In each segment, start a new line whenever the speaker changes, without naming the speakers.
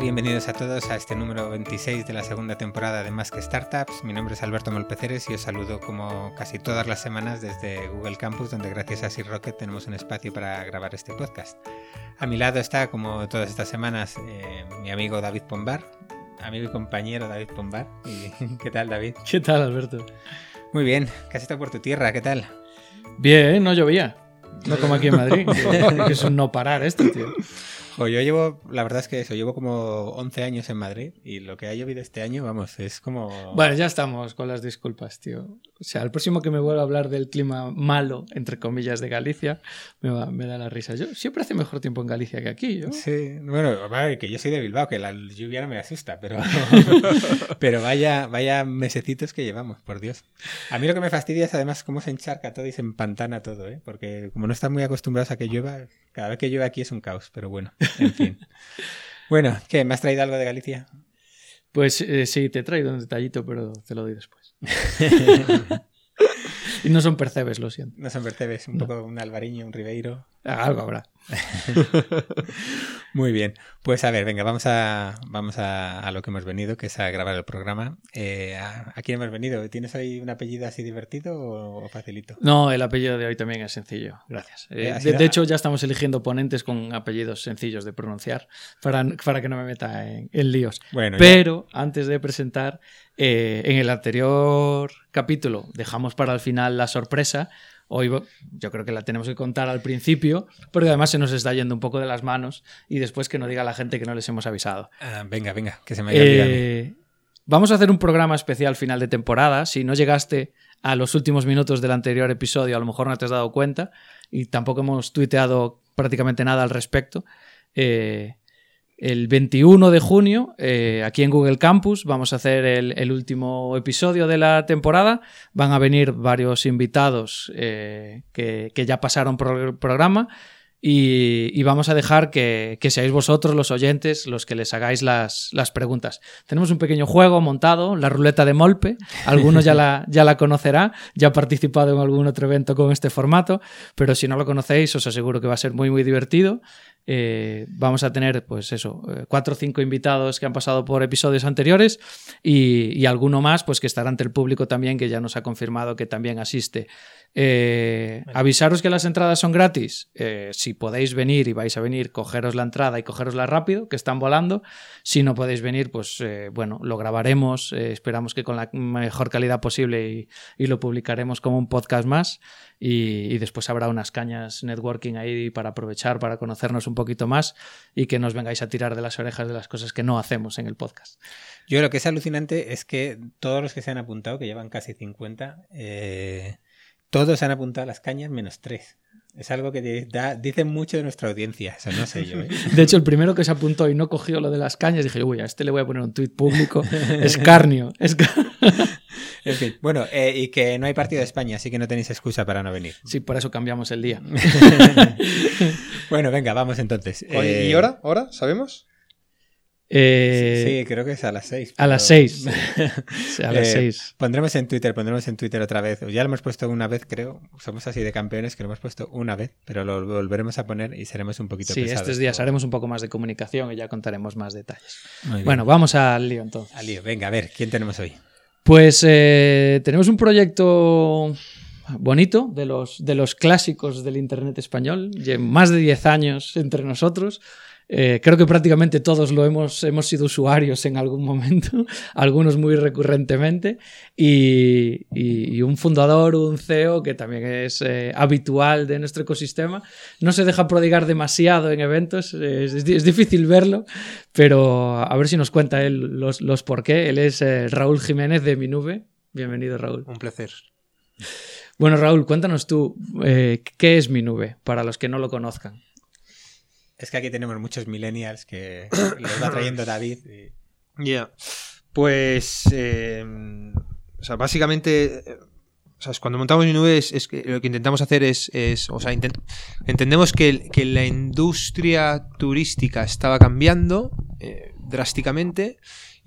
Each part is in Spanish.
Bienvenidos a todos a este número 26 de la segunda temporada de Más que Startups. Mi nombre es Alberto Molpeceres y os saludo como casi todas las semanas desde Google Campus, donde gracias a Sir Rocket tenemos un espacio para grabar este podcast. A mi lado está, como todas estas semanas, eh, mi amigo David Pombar, amigo y compañero David Pombar. ¿Qué tal, David?
¿Qué tal, Alberto?
Muy bien, casi está por tu tierra, ¿qué tal?
Bien, no llovía. No como aquí en Madrid, que es un no parar esto, tío.
Yo llevo, la verdad es que eso, llevo como 11 años en Madrid y lo que ha llovido este año, vamos, es como...
Bueno, ya estamos con las disculpas, tío. O sea, el próximo que me vuelva a hablar del clima malo, entre comillas, de Galicia, me, me da la risa. Yo siempre hace mejor tiempo en Galicia que aquí, yo.
Sí, bueno, que yo soy de Bilbao, que la lluvia no me asusta, pero, pero vaya, vaya mesecitos que llevamos, por Dios. A mí lo que me fastidia es además cómo se encharca todo y se empantana todo, ¿eh? Porque como no están muy acostumbrados a que llueva, cada vez que llueve aquí es un caos, pero bueno. En fin. bueno, ¿qué? ¿Me has traído algo de Galicia?
Pues eh, sí, te he traído un detallito, pero te lo doy después. y no son percebes, lo siento.
No son percebes, un poco un alvariño, un ribeiro.
Algo habrá.
Muy bien. Pues a ver, venga, vamos a, vamos a, lo que hemos venido, que es a grabar el programa. Eh, ¿a, quién hemos venido? ¿Tienes ahí un apellido así divertido o, facilito?
No, el apellido de hoy también es sencillo. Gracias. Eh, eh, de, hecho, ya estamos eligiendo ponentes con apellidos sencillos de pronunciar para, para que no me meta en, líos. Bueno, Pero antes de presentar, en el anterior capítulo dejamos para el final la sorpresa Hoy yo creo que la tenemos que contar al principio, porque además se nos está yendo un poco de las manos y después que no diga la gente que no les hemos avisado.
Ah, venga, venga, que se me haya. Eh,
vamos a hacer un programa especial final de temporada. Si no llegaste a los últimos minutos del anterior episodio, a lo mejor no te has dado cuenta y tampoco hemos tuiteado prácticamente nada al respecto. Eh, el 21 de junio, eh, aquí en Google Campus, vamos a hacer el, último episodio de la temporada. Van a venir varios invitados eh, que, ya pasaron por el programa y, vamos a dejar que, seáis vosotros, los oyentes, los que les hagáis las, preguntas. Tenemos un pequeño juego montado, la ruleta de Molpe. Algunos ya la, ya la conocerá, ya ha participado en algún otro evento con este formato, pero si no lo conocéis, os aseguro que va a ser muy, muy divertido. Eh, vamos a tener, pues eso, eh, cuatro o cinco invitados que han pasado por episodios anteriores y, alguno más, pues que estará ante el público también, que ya nos ha confirmado que también asiste. Eh, avisaros que las entradas son gratis. si podéis venir y vais a venir, cogeros la entrada y cogerosla rápido, que están volando. Si no podéis venir, pues bueno, lo grabaremos. esperamos que con la mejor calidad posible y, y lo publicaremos como un podcast más y, después habrá unas cañas networking ahí para aprovechar, para conocernos un poquito más y que nos vengáis a tirar de las orejas de las cosas que no hacemos en el podcast.
Yo lo que es alucinante es que todos los que se han apuntado, que llevan casi 50, eh, todos han apuntado a las cañas menos tres. Es algo que da, dice mucho de nuestra audiencia, eso no sé yo. ¿eh?
De hecho, el primero que se apuntó y no cogió lo de las cañas, dije, uy, a este le voy a poner un tuit público. Escarnio.
en fin, bueno, eh, y que no hay partido de España, así que no tenéis excusa para no venir.
Sí, por eso cambiamos el día.
bueno, venga, vamos entonces.
¿Y eh, ahora? ¿Ahora? ¿Sabemos?
Eh,
sí, creo que es a las 6.
A las 6. a las 6.
Eh, pondremos en Twitter, pondremos en Twitter otra vez. Ya lo hemos puesto una vez, creo. Somos así de campeones que lo hemos puesto una vez, pero lo volveremos a poner y seremos un poquito
sí, estos días haremos un poco más de comunicación y ya contaremos más detalles. Bueno, vamos al lío entonces.
Al lío, venga, a ver, ¿quién tenemos hoy?
Pues eh, tenemos un proyecto bonito de los, de los clásicos del Internet español, más de 10 años entre nosotros. Eh, creo que prácticamente todos lo hemos, hemos sido usuarios en algún momento, algunos muy recurrentemente, y, un fundador, un CEO que también es eh, habitual de nuestro ecosistema. No se deja prodigar demasiado en eventos, es, difícil verlo, pero a ver si nos cuenta él los, los por qué. Él es eh, Raúl Jiménez de Minube. Bienvenido, Raúl.
Un placer.
Bueno, Raúl, cuéntanos tú, ¿qué es Minube para los que no lo conozcan?
Es que aquí tenemos muchos millennials que los va trayendo David.
Ya. Pues. Eh, o sea, básicamente. O sea, cuando montamos mi nube es, que lo que intentamos hacer es, o sea, entendemos que, que, la industria turística estaba cambiando, eh, drásticamente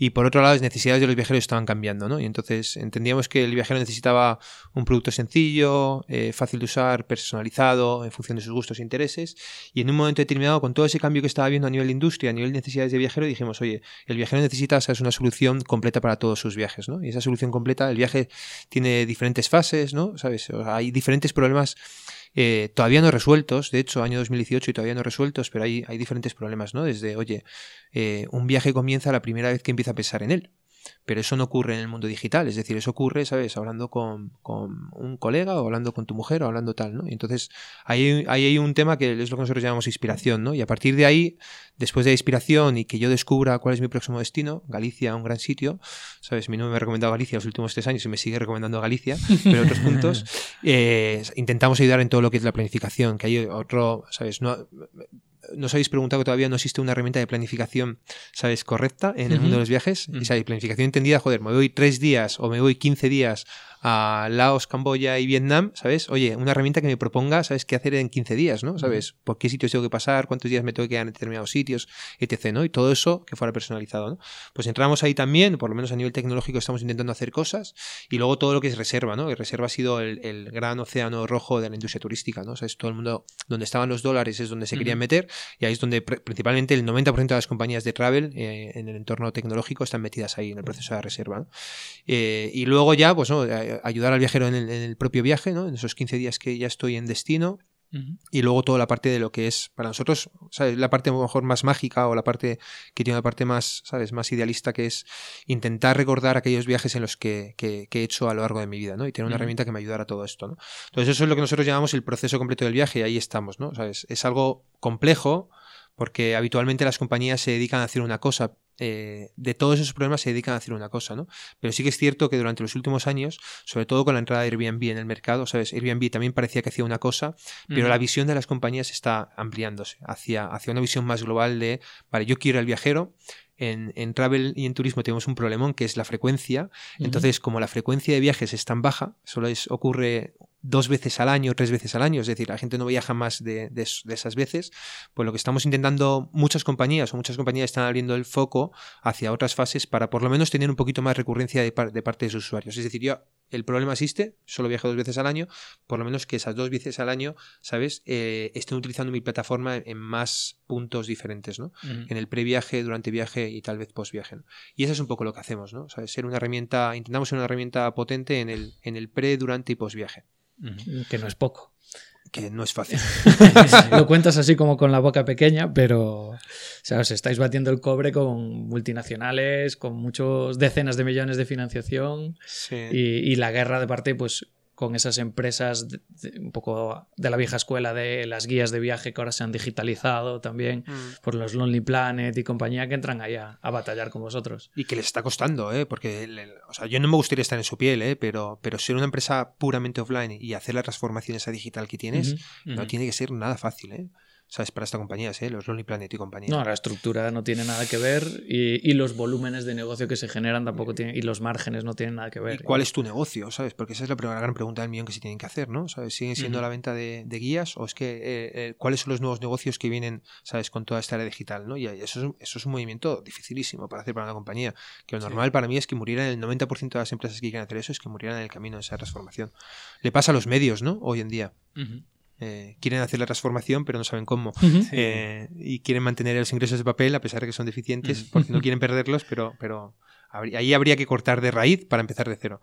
y por otro lado las necesidades de los viajeros estaban cambiando, ¿no? Y entonces entendíamos que el viajero necesitaba un producto sencillo, eh, fácil de usar, personalizado, en función de sus gustos e intereses y en un momento determinado con todo ese cambio que estaba viendo a nivel de industria, a nivel de necesidades de viajero, dijimos, oye, el viajero necesita ¿sabes? una solución completa para todos sus viajes, ¿no? Y esa solución completa, el viaje tiene diferentes fases, ¿no? ¿Sabes? hay diferentes problemas eh, todavía no resueltos, de hecho, año 2018 y todavía no resueltos, pero hay, hay diferentes problemas, ¿no? Desde, oye, eh, un viaje comienza la primera vez que empieza a pensar en él. Pero eso no ocurre en el mundo digital, es decir, eso ocurre, ¿sabes? Hablando con, un colega o hablando con tu mujer o hablando tal, ¿no? Y entonces ahí, hay un tema que es lo que nosotros llamamos inspiración, ¿no? Y a partir de ahí, después de la inspiración y que yo descubra cuál es mi próximo destino, Galicia, un gran sitio, ¿sabes? Mi nombre me ha recomendado Galicia los últimos tres años y me sigue recomendando Galicia, pero otros puntos, eh, intentamos ayudar en todo lo que es la planificación, que hay otro, ¿sabes? No, no os habéis preguntado que todavía no existe una herramienta de planificación, ¿sabes? Correcta en el mundo de los viajes. Y, ¿sabes? Planificación entendida, joder, me voy tres días o me voy 15 días a Laos, Camboya y Vietnam, ¿sabes? Oye, una herramienta que me proponga, ¿sabes? ¿Qué hacer en 15 días, ¿no? ¿Sabes? ¿Por qué sitios tengo que pasar? ¿Cuántos días me tengo que quedar en determinados sitios? Etc., ¿no? Y todo eso que fuera personalizado, ¿no? Pues entramos ahí también, por lo menos a nivel tecnológico estamos intentando hacer cosas y luego todo lo que es reserva, ¿no? Y reserva ha sido el, gran océano rojo de la industria turística, ¿no? O sea, es todo el mundo, donde estaban los dólares es donde se querían meter y ahí es donde principalmente el 90% de las compañías de travel eh, en el entorno tecnológico están metidas ahí en el proceso de reserva, ¿no? eh, y luego ya, pues, ¿no? Ayudar al viajero en el, propio viaje, ¿no? En esos 15 días que ya estoy en destino. Y luego toda la parte de lo que es para nosotros, ¿sabes? La parte a lo mejor más mágica o la parte que tiene una parte más, ¿sabes? Más idealista que es intentar recordar aquellos viajes en los que, que, he hecho a lo largo de mi vida, ¿no? Y tener una herramienta que me ayudara a todo esto, ¿no? Entonces eso es lo que nosotros llamamos el proceso completo del viaje y ahí estamos, ¿no? ¿Sabes? Es algo complejo porque habitualmente las compañías se dedican a hacer una cosa, eh, de todos esos problemas se dedican a hacer una cosa, ¿no? Pero sí que es cierto que durante los últimos años, sobre todo con la entrada de Airbnb en el mercado, ¿sabes? Airbnb también parecía que hacía una cosa, pero la visión de las compañías está ampliándose hacia, hacia una visión más global de, vale, yo quiero el viajero, en, en, travel y en turismo tenemos un problemón que es la frecuencia. Entonces, como la frecuencia de viajes es tan baja, solo es, ocurre dos veces al año, tres veces al año, es decir, la gente no viaja más de, de, esas veces, pues lo que estamos intentando muchas compañías o muchas compañías están abriendo el foco hacia otras fases para por lo menos tener un poquito más recurrencia de, de parte de sus usuarios. Es decir, yo el problema existe, solo viajo dos veces al año, por lo menos que esas dos veces al año, ¿sabes? Eh, estén utilizando mi plataforma en más puntos diferentes, ¿no? En el previaje, durante viaje y tal vez post viaje. Y eso es un poco lo que hacemos, ¿no? ¿Sabes? Ser una herramienta, intentamos ser una herramienta potente en el, en el pre, durante y post viaje.
Que no es poco.
Que no es fácil.
Lo cuentas así como con la boca pequeña, pero o sea, os estáis batiendo el cobre con multinacionales, con muchos decenas de millones de financiación y, y, la guerra de parte, pues con esas empresas un poco de la vieja escuela de las guías de viaje que ahora se han digitalizado también mm. por los Lonely Planet y compañía que entran ahí a, batallar con vosotros.
Y que les está costando, ¿eh? porque o sea, yo no me gustaría estar en su piel, ¿eh? pero, pero ser una empresa puramente offline y hacer la transformación esa digital que tienes no tiene que ser nada fácil. ¿eh? ¿Sabes? Para esta compañía, ¿eh? los Lonely Planet y compañía.
No, la estructura no tiene nada que ver y, los volúmenes de negocio que se generan tampoco tienen, y los márgenes no tienen nada que ver.
¿Y cuál es tu negocio, sabes? Porque esa es la, gran pregunta del millón que se tienen que hacer, ¿no? ¿Sabes? ¿Siguen siendo la venta de, guías o es que eh, eh, cuáles son los nuevos negocios que vienen, sabes, con toda esta área digital, ¿no? Y eso es, eso es un movimiento dificilísimo para hacer para una compañía. Que lo normal para mí es que murieran el 90% de las empresas que quieren hacer eso, es que murieran en el camino de esa transformación. Le pasa a los medios, ¿no? Hoy en día. Eh, quieren hacer la transformación pero no saben cómo eh, y quieren mantener los ingresos de papel a pesar de que son deficientes porque no quieren perderlos pero, pero ahí habría que cortar de raíz para empezar de cero.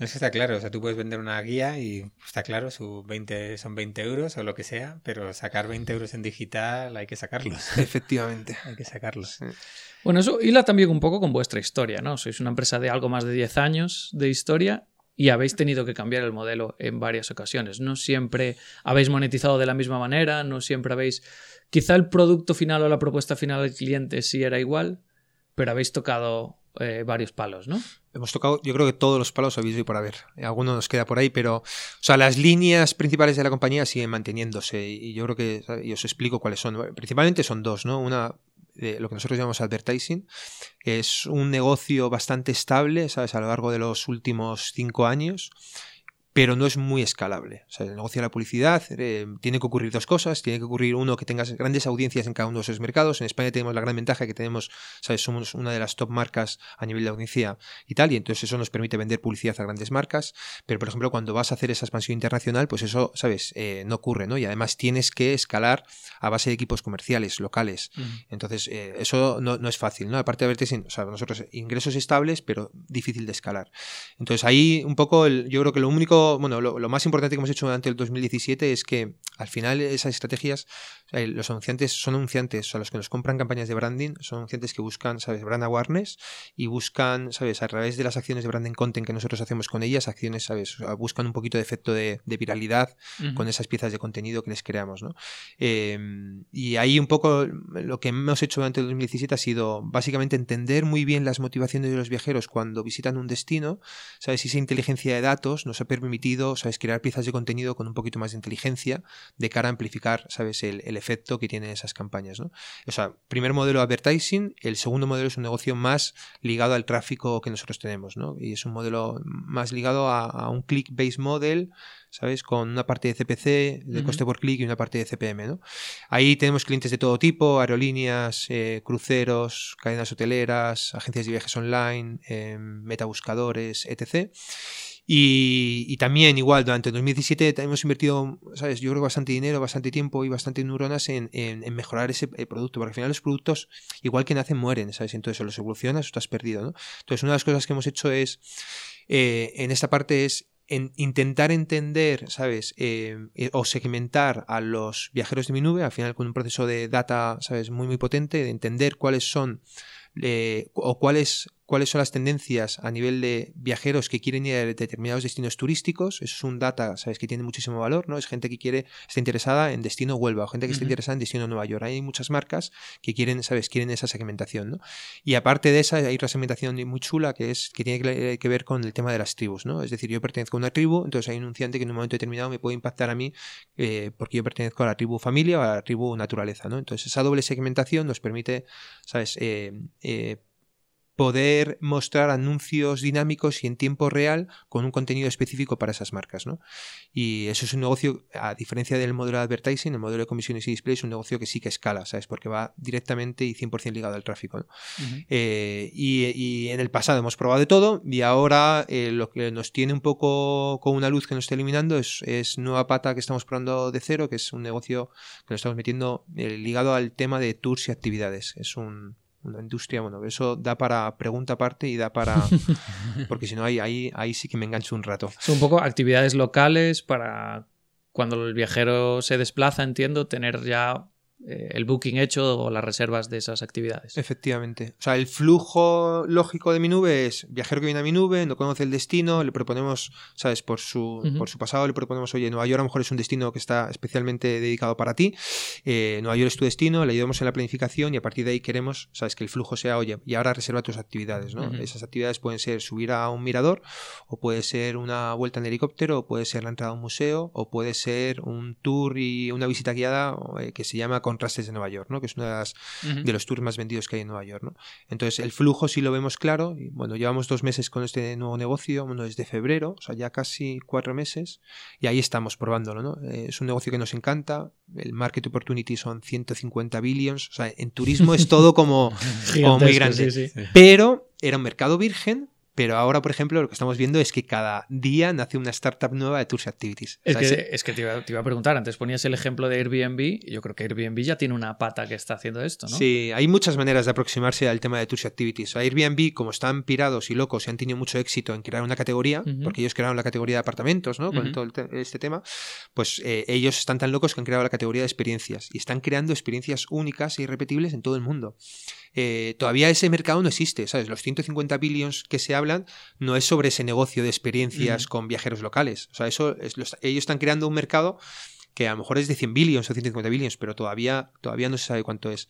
No sé, está claro, o sea, tú puedes vender una guía y está claro, su 20, son 20 euros o lo que sea, pero sacar 20 euros en digital hay que sacarlos.
Efectivamente.
hay que sacarlos.
Bueno, eso hila también un poco con vuestra historia, ¿no? Sois una empresa de algo más de 10 años de historia y habéis tenido que cambiar el modelo en varias ocasiones. No siempre habéis monetizado de la misma manera, no siempre habéis... Quizá el producto final o la propuesta final del cliente sí era igual, pero habéis tocado eh, varios palos, ¿no?
Hemos tocado, yo creo que todos los palos habéis ido por haber. Alguno nos queda por ahí, pero, o sea, las líneas principales de la compañía siguen manteniéndose y yo creo que, y os explico cuáles son. Principalmente son dos, ¿no? Una, lo que nosotros llamamos advertising. Es un negocio bastante estable, ¿sabes? A lo largo de los últimos cinco años. Pero no es muy escalable. O sea, el negocio de la publicidad eh, tiene que ocurrir dos cosas. Tiene que ocurrir uno que tengas grandes audiencias en cada uno de esos mercados. En España tenemos la gran ventaja que tenemos, ¿sabes? somos una de las top marcas a nivel de audiencia y tal, y entonces eso nos permite vender publicidad a grandes marcas. Pero, por ejemplo, cuando vas a hacer esa expansión internacional, pues eso, ¿sabes? Eh, no ocurre, ¿no? Y además tienes que escalar a base de equipos comerciales, locales. Entonces, eh, eso no, es fácil, ¿no? Aparte de verte, o sea, nosotros ingresos estables, pero difícil de escalar. Entonces, ahí un poco, yo creo que lo único bueno, lo, más importante que hemos hecho durante el 2017 es que al final esas estrategias, eh, los anunciantes son anunciantes, o sea, los que nos compran campañas de branding, son anunciantes que buscan, ¿sabes?, brand awareness y buscan, ¿sabes?, a través de las acciones de branding content que nosotros hacemos con ellas, acciones, ¿sabes?, buscan un poquito de efecto de, viralidad con esas piezas de contenido que les creamos, ¿no? Em, y ahí un poco lo que hemos hecho durante el 2017 ha sido básicamente entender muy bien las motivaciones de los viajeros cuando visitan un destino, ¿sabes?, y esa inteligencia de datos nos ha permitido permitido, ¿sabes? Crear piezas de contenido con un poquito más de inteligencia de cara a amplificar, ¿sabes? El, efecto que tienen esas campañas, ¿no? O sea, primer modelo advertising, el segundo modelo es un negocio más ligado al tráfico que nosotros tenemos, ¿no? Y es un modelo más ligado a, un click-based model, ¿sabes? Con una parte de CPC, de coste por clic y una parte de CPM, ¿no? Ahí tenemos clientes de todo tipo, aerolíneas, eh, cruceros, cadenas hoteleras, agencias de viajes online, eh, metabuscadores, etc. Y, también, igual, durante el 2017 hemos invertido, ¿sabes? Yo creo bastante dinero, bastante tiempo y bastante neuronas en, mejorar ese eh, producto, porque al final los productos, igual que nacen, mueren, ¿sabes? Entonces, o los evolucionas o estás perdido, ¿no? Entonces, una de las cosas que hemos hecho es, eh, en esta parte es en intentar entender, ¿sabes? Eh, o segmentar a los viajeros de mi nube, al final con un proceso de data, ¿sabes? Muy, muy potente, de entender cuáles son o cuáles cuáles son las tendencias a nivel de viajeros que quieren ir a determinados destinos turísticos. Eso es un data, sabes, que tiene muchísimo valor, ¿no? Es gente que quiere, está interesada en destino Huelva, o gente que está interesada en destino Nueva York. Hay muchas marcas que quieren, sabes, quieren esa segmentación, ¿no? Y aparte de esa, hay otra segmentación muy chula que es que tiene que ver con el tema de las tribus, ¿no? Es decir, yo pertenezco a una tribu, entonces hay un anunciante que en un momento determinado me puede impactar a mí eh, porque yo pertenezco a la tribu familia o a la tribu naturaleza, ¿no? Entonces esa doble segmentación nos permite, ¿sabes? Eh, eh, poder mostrar anuncios dinámicos y en tiempo real con un contenido específico para esas marcas. ¿no? Y eso es un negocio, a diferencia del modelo de advertising, el modelo de comisiones y display es un negocio que sí que escala, ¿sabes? Porque va directamente y 100% ligado al tráfico. Eh, y, en el pasado hemos probado de todo y ahora eh, lo que nos tiene un poco con una luz que nos está eliminando es, nueva pata que estamos probando de cero, que es un negocio que nos estamos metiendo eh, ligado al tema de tours y actividades. Es un, una industria, bueno, eso da para pregunta aparte y da para... porque si no, ahí, ahí, ahí sí que me engancho un rato.
Son un poco actividades locales para cuando el viajero se desplaza, entiendo, tener ya el booking hecho o las reservas de esas actividades.
Efectivamente. O sea, el flujo lógico de mi nube es viajero que viene a mi nube, no conoce el destino, le proponemos, ¿sabes? Por su, por su pasado le proponemos, oye, Nueva York a lo mejor es un destino que está especialmente dedicado para ti, eh, Nueva York es tu destino, le ayudamos en la planificación y a partir de ahí queremos, ¿sabes? Que el flujo sea, oye, y ahora reserva tus actividades, ¿no? Esas actividades pueden ser subir a un mirador, o puede ser una vuelta en helicóptero, o puede ser la entrada a un museo, o puede ser un tour y una visita guiada eh, que se llama contrastes de Nueva York, ¿no? que es uno de, de, los tours más vendidos que hay en Nueva York. ¿no? Entonces, el flujo sí lo vemos claro. Y, bueno, llevamos dos meses con este nuevo negocio, bueno, desde febrero, o sea, ya casi cuatro meses, y ahí estamos probándolo. ¿no? Eh, es un negocio que nos encanta. El market opportunity son 150 billions. O sea, en turismo es todo como, muy grande. Pero era un mercado virgen pero ahora, por ejemplo, lo que estamos viendo es que cada día nace una startup nueva de Tours Activities.
Es, que, es que te, iba, a preguntar, antes ponías el ejemplo de Airbnb, y yo creo que Airbnb ya tiene una pata que está haciendo esto, ¿no?
Sí, hay muchas maneras de aproximarse al tema de Tours Activities. Airbnb, como están pirados y locos y han tenido mucho éxito en crear una categoría, porque ellos crearon la categoría de apartamentos, ¿no? Con todo este tema, pues eh, ellos están tan locos que han creado la categoría de experiencias y están creando experiencias únicas e irrepetibles en todo el mundo. Eh, todavía ese mercado no existe, ¿sabes? Los 150 billions que se hablan no es sobre ese negocio de experiencias con viajeros locales. O sea, eso ellos están creando un mercado que a lo mejor es de 100 billions o 150 billions, pero todavía, todavía no se sabe cuánto es.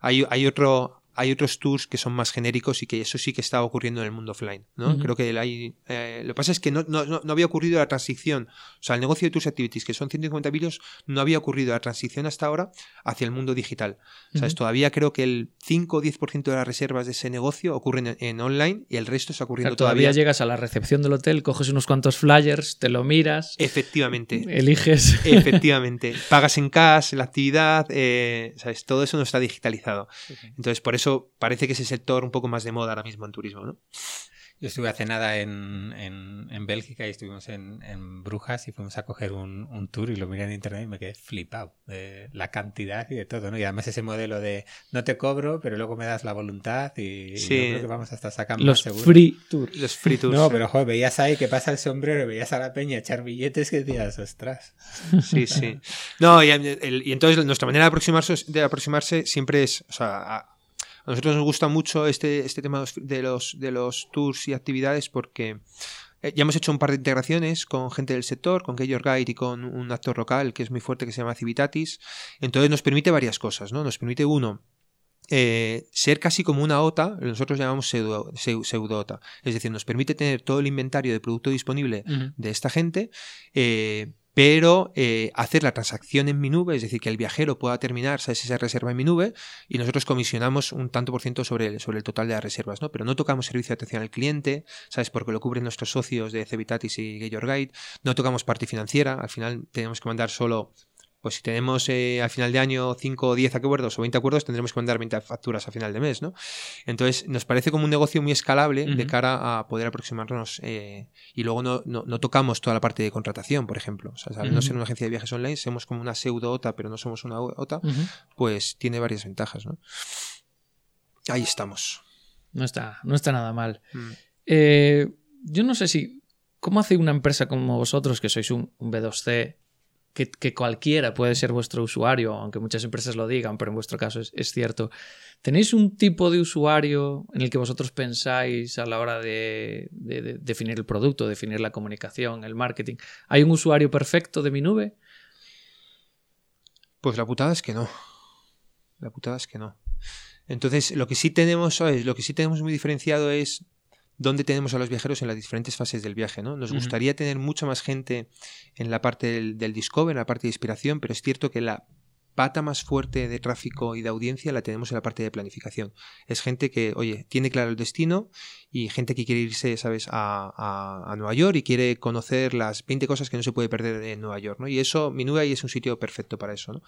Hay, hay otro, hay otros tours que son más genéricos y que eso sí que está ocurriendo en el mundo offline. ¿no? Creo que hay, eh, lo que pasa es que no, no, no, había ocurrido la transición, o sea, el negocio de Tours Activities, que son 150 vídeos, no había ocurrido la transición hasta ahora hacia el mundo digital. Sea, Todavía creo que el 5 o 10% de las reservas de ese negocio ocurren en, online y el resto está ocurriendo
todavía. Todavía llegas a la recepción del hotel, coges unos cuantos flyers, te lo miras.
Efectivamente.
Eliges.
Efectivamente. Pagas en cash la actividad, eh, ¿sabes? Todo eso no está digitalizado. Entonces, por eso parece que es el sector un poco más de moda ahora mismo en turismo, ¿no?
Yo estuve hace nada en, en, Bélgica y estuvimos en, en, Brujas y fuimos a coger un, un, tour y lo miré en internet y me quedé flipado de la cantidad y de todo, ¿no? Y además ese modelo de no te cobro, pero luego me das la voluntad y, yo creo que vamos hasta sacando
Los free tours.
Los free tours.
No, pero joder, veías ahí que pasa el sombrero, veías a la peña echar billetes que decías, ostras.
Sí, sí. No, y, y entonces nuestra manera de aproximarse, de aproximarse siempre es, o sea, a nosotros nos gusta mucho este, este tema de los, de los tours y actividades porque eh, ya hemos hecho un par de integraciones con gente del sector, con Your Guide y con un actor local que es muy fuerte que se llama Civitatis. Entonces nos permite varias cosas, ¿no? Nos permite uno, eh, ser casi como una OTA, nosotros llamamos pseudo, OTA. Es decir, nos permite tener todo el inventario de producto disponible de esta gente, eh, pero eh, hacer la transacción en mi nube, es decir, que el viajero pueda terminar esa reserva en mi nube y nosotros comisionamos un tanto por ciento sobre el, sobre el total de las reservas, ¿no? Pero no tocamos servicio de atención al cliente, ¿sabes? Porque lo cubren nuestros socios de Cevitatis y Get Guide, no tocamos parte financiera, al final tenemos que mandar solo pues si tenemos eh, al final de año 5 o 10 acuerdos o 20 acuerdos, tendremos que mandar 20 facturas a final de mes, ¿no? Entonces, nos parece como un negocio muy escalable de cara a poder aproximarnos eh, y luego no, no, tocamos toda la parte de contratación, por ejemplo. O sea, al no ser una agencia de viajes online, somos como una pseudo OTA, pero no somos una OTA, pues tiene varias ventajas, ¿no? Ahí estamos.
No está, no está nada mal. Mm. Eh, yo no sé si. ¿Cómo hace una empresa como vosotros, que sois un B2C, que, cualquiera puede ser vuestro usuario, aunque muchas empresas lo digan, pero en vuestro caso es, cierto. ¿Tenéis un tipo de usuario en el que vosotros pensáis a la hora de, definir el producto, definir la comunicación, el marketing? ¿Hay un usuario perfecto de mi nube?
Pues la putada es que no. La putada es que no. Entonces, lo que sí tenemos, Lo que sí tenemos muy diferenciado es dónde tenemos a los viajeros en las diferentes fases del viaje. ¿no? Nos gustaría tener mucha más gente en la parte del, del discover, en la parte de inspiración, pero es cierto que la pata más fuerte de tráfico y de audiencia la tenemos en la parte de planificación. Es gente que, oye, tiene claro el destino y gente que quiere irse, ¿sabes?, a, a, Nueva York y quiere conocer las 20 cosas que no se puede perder en Nueva York, ¿no? Y eso, mi nube ahí es un sitio perfecto para eso, ¿no?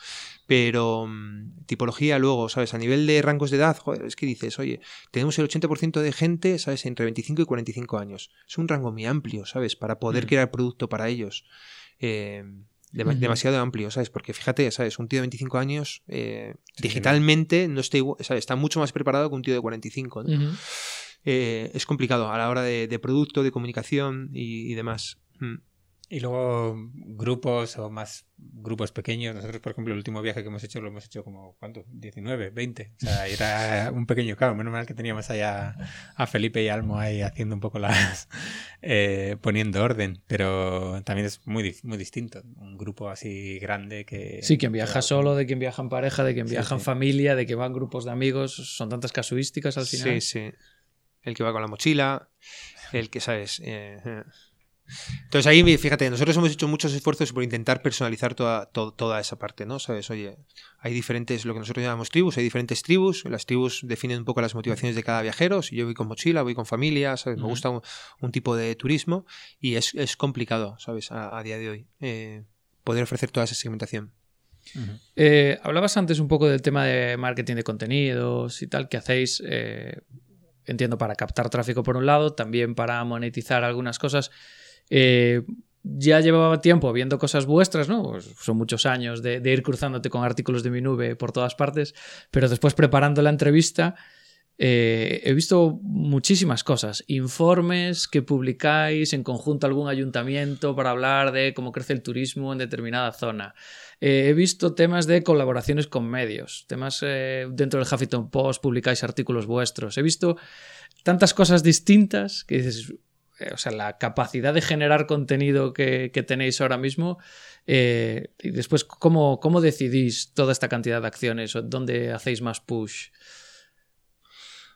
Pero mm, tipología luego, ¿sabes? A nivel de rangos de edad, joder, es que dices, oye, tenemos el 80% de gente, ¿sabes?, entre 25 y 45 años. Es un rango muy amplio, ¿sabes?, para poder mm. crear producto para ellos. Eh, demasiado amplio, ¿sabes? Porque fíjate, ¿sabes? Un tío de 25 años eh, digitalmente no está, está mucho más preparado que un tío de 45, ¿no? Eh, es complicado a la hora de, producto, de comunicación y, demás. Mm.
Y luego grupos o más grupos pequeños. Nosotros, por ejemplo, el último viaje que hemos hecho lo hemos hecho como, ¿cuánto? 19, 20. O sea, era un pequeño caos. Menos mal que teníamos allá a Felipe y Almo ahí haciendo un poco las... Eh, poniendo orden. Pero también es muy, muy distinto. Un grupo así grande que...
Sí, quien viaja solo, de quien viaja en pareja, de quien viaja en familia, de que van grupos de amigos. Son tantas casuísticas al final.
Sí, sí. El que va con la mochila, el que, ¿sabes? Eh, eh. Entonces ahí, fíjate, nosotros hemos hecho muchos esfuerzos por intentar personalizar toda, toda esa parte, ¿no? Sabes, oye, hay diferentes, lo que nosotros llamamos tribus, hay diferentes tribus, las tribus definen un poco las motivaciones de cada viajero, si yo voy con mochila, voy con familia, ¿sabes? Me gusta un, tipo de turismo y es, complicado, ¿sabes? A, día de hoy, eh, poder ofrecer toda esa segmentación.
Eh, hablabas antes un poco del tema de marketing de contenidos y tal que hacéis, eh, entiendo, para captar tráfico por un lado, también para monetizar algunas cosas. Eh, ya llevaba tiempo viendo cosas vuestras, ¿no? Pues son muchos años de, ir cruzándote con artículos de mi nube por todas partes, pero después preparando la entrevista eh, he visto muchísimas cosas, informes que publicáis en conjunto a algún ayuntamiento para hablar de cómo crece el turismo en determinada zona. Eh, he visto temas de colaboraciones con medios, temas dentro del Huffington Post publicáis artículos vuestros. He visto tantas cosas distintas que dices, o sea, la capacidad de generar contenido que, tenéis ahora mismo. Eh, y después, ¿cómo, ¿cómo, decidís toda esta cantidad de acciones? ¿Dónde hacéis más push?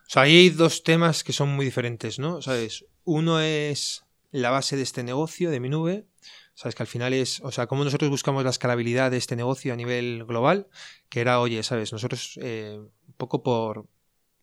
O sea, ahí hay dos temas que son muy diferentes, ¿no? ¿Sabes? Uno es la base de este negocio, de mi nube. Sabes que al final es, o sea, cómo nosotros buscamos la escalabilidad de este negocio a nivel global, que era, oye, sabes, nosotros eh, un poco por,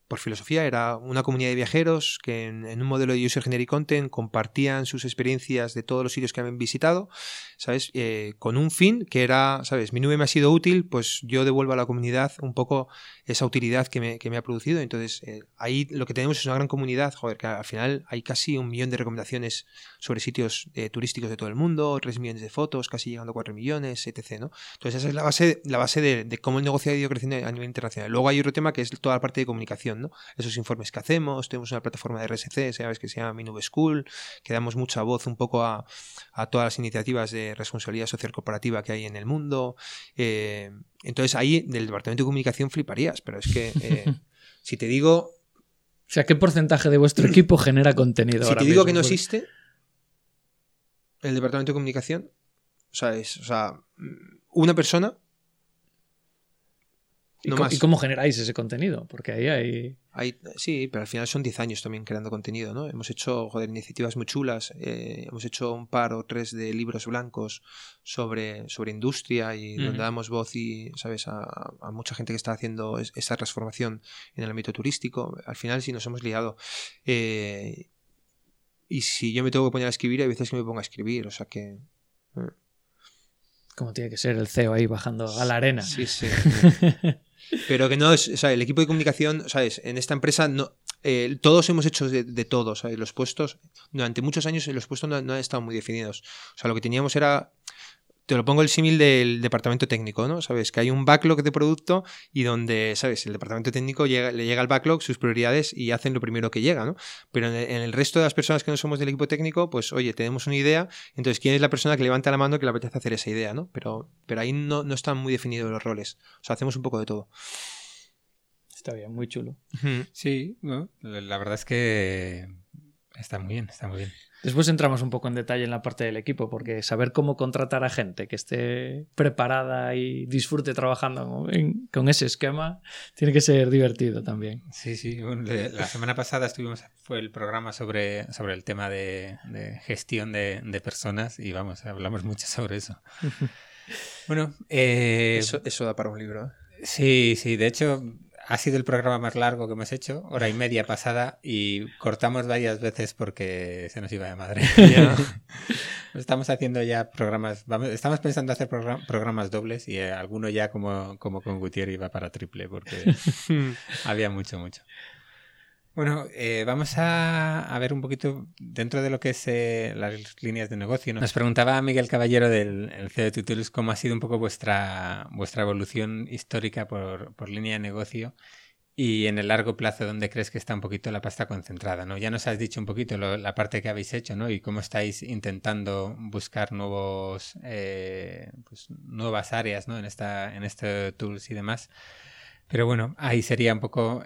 por filosofía, era una comunidad de viajeros que en, un modelo de User Generic Content compartían sus experiencias de todos los sitios que habían visitado, ¿sabes? Eh, con un fin que era, ¿sabes? Mi nube me ha sido útil, pues yo devuelvo a la comunidad un poco esa utilidad que me, ha producido. Entonces, eh, ahí lo que tenemos es una gran comunidad, joder, que al final hay casi un millón de recomendaciones sobre sitios eh, turísticos de todo el mundo, tres millones de fotos, casi llegando a cuatro millones, etc. ¿no? Entonces, esa es la base, la base de, de cómo el negocio ha ido creciendo a nivel internacional. Luego hay otro tema que es toda la parte de comunicación, esos informes que hacemos, tenemos una plataforma de RSC, sabes que se llama Mi Nube School, que damos mucha voz un poco a, todas las iniciativas de responsabilidad social corporativa que hay en el mundo. Eh, entonces ahí del departamento de comunicación fliparías, pero es que eh, si te digo...
O sea, ¿qué porcentaje de vuestro equipo genera contenido?
Si te digo que no existe el departamento de comunicación, o sea, es, o sea, una persona
¿Y, cómo, generáis ese contenido? Porque ahí hay...
hay... Sí, pero al final son 10 años también creando contenido, ¿no? Hemos hecho, iniciativas muy chulas. Eh, hemos hecho un par o tres de libros blancos sobre, sobre industria y donde damos voz y, ¿sabes? A, mucha gente que está haciendo esta transformación en el ámbito turístico. Al final sí nos hemos liado. Eh, y si yo me tengo que poner a escribir, hay veces que me pongo a escribir, o sea que...
Como tiene que ser el CEO ahí bajando a la arena.
Sí, sí. Pero que no es, o sea, el equipo de comunicación, ¿sabes? En esta empresa no, eh, todos hemos hecho de, de todo, ¿sabes? Los puestos, durante muchos años los puestos no, no han estado muy definidos. O sea, lo que teníamos era te lo pongo el símil del departamento técnico, ¿no? Sabes que hay un backlog de producto y donde, ¿sabes? El departamento técnico llega, le llega al backlog sus prioridades y hacen lo primero que llega, ¿no? Pero en el, resto de las personas que no somos del equipo técnico, pues oye, tenemos una idea, entonces ¿quién es la persona que levanta la mano que le apetece hacer esa idea, ¿no? Pero, pero ahí no, no están muy definidos los roles. O sea, hacemos un poco de todo.
Está bien, muy chulo.
Sí, la verdad es que está muy bien, está muy bien.
Después entramos un poco en detalle en la parte del equipo, porque saber cómo contratar a gente que esté preparada y disfrute trabajando con ese esquema tiene que ser divertido también.
Sí, sí. la semana pasada estuvimos, fue el programa sobre, sobre el tema de, gestión de, personas y vamos, hablamos mucho sobre eso. bueno,
eh, eso, eso da para un libro. ¿eh?
Sí, sí. De hecho, ha sido el programa más largo que hemos hecho, hora y media pasada, y cortamos varias veces porque se nos iba de madre. estamos haciendo ya programas, estamos pensando hacer programas dobles y eh, alguno ya como, como con Gutiérrez iba para triple porque había mucho, mucho. Bueno, eh, vamos a, ver un poquito dentro de lo que es eh, las líneas de negocio. Nos preguntaba Miguel Caballero del CEO de Tutulus cómo ha sido un poco vuestra, vuestra evolución histórica por, por, línea de negocio y en el largo plazo dónde crees que está un poquito la pasta concentrada. ¿no? Ya nos has dicho un poquito la parte que habéis hecho ¿no? y cómo estáis intentando buscar nuevos, eh, pues, nuevas áreas ¿no? en, esta, en este tools y demás. Pero bueno, ahí sería un poco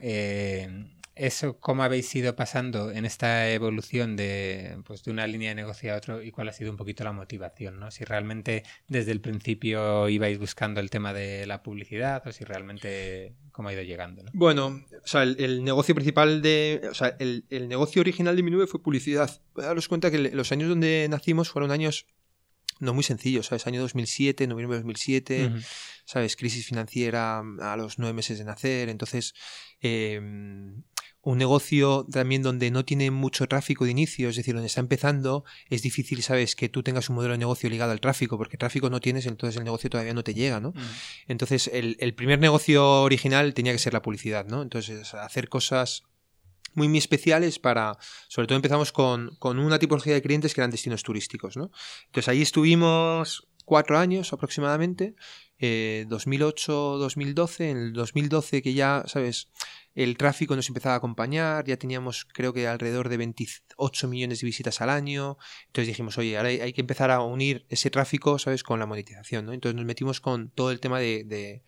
eso, ¿cómo habéis ido pasando en esta evolución de, pues, de una línea de negocio a otro y cuál ha sido un poquito la motivación? ¿no? Si realmente desde el principio ibais buscando el tema de la publicidad o si realmente cómo ha ido llegando.
Bueno, o sea, el, negocio principal de. O sea, el, negocio original de mi nube fue publicidad. Daros cuenta que los años donde nacimos fueron años no muy sencillos, ¿sabes? Año 2007, noviembre de 2007, ¿sabes? Crisis financiera a los nueve meses de nacer. Entonces, eh, un negocio también donde no tiene mucho tráfico de inicio, es decir, donde está empezando, es difícil, sabes, que tú tengas un modelo de negocio ligado al tráfico, porque tráfico no tienes, entonces el negocio todavía no te llega, ¿no? Mm. Entonces, el, primer negocio original tenía que ser la publicidad, ¿no? Entonces, hacer cosas muy, muy especiales para, sobre todo empezamos con, con una tipología de clientes que eran destinos turísticos, ¿no? Entonces, ahí estuvimos cuatro años aproximadamente, 2008-2012, eh, en el 2012 que ya, ¿sabes? El tráfico nos empezaba a acompañar, ya teníamos creo que alrededor de 28 millones de visitas al año, entonces dijimos, oye, ahora hay, que empezar a unir ese tráfico, ¿sabes?, con la monetización, ¿no? Entonces nos metimos con todo el tema de,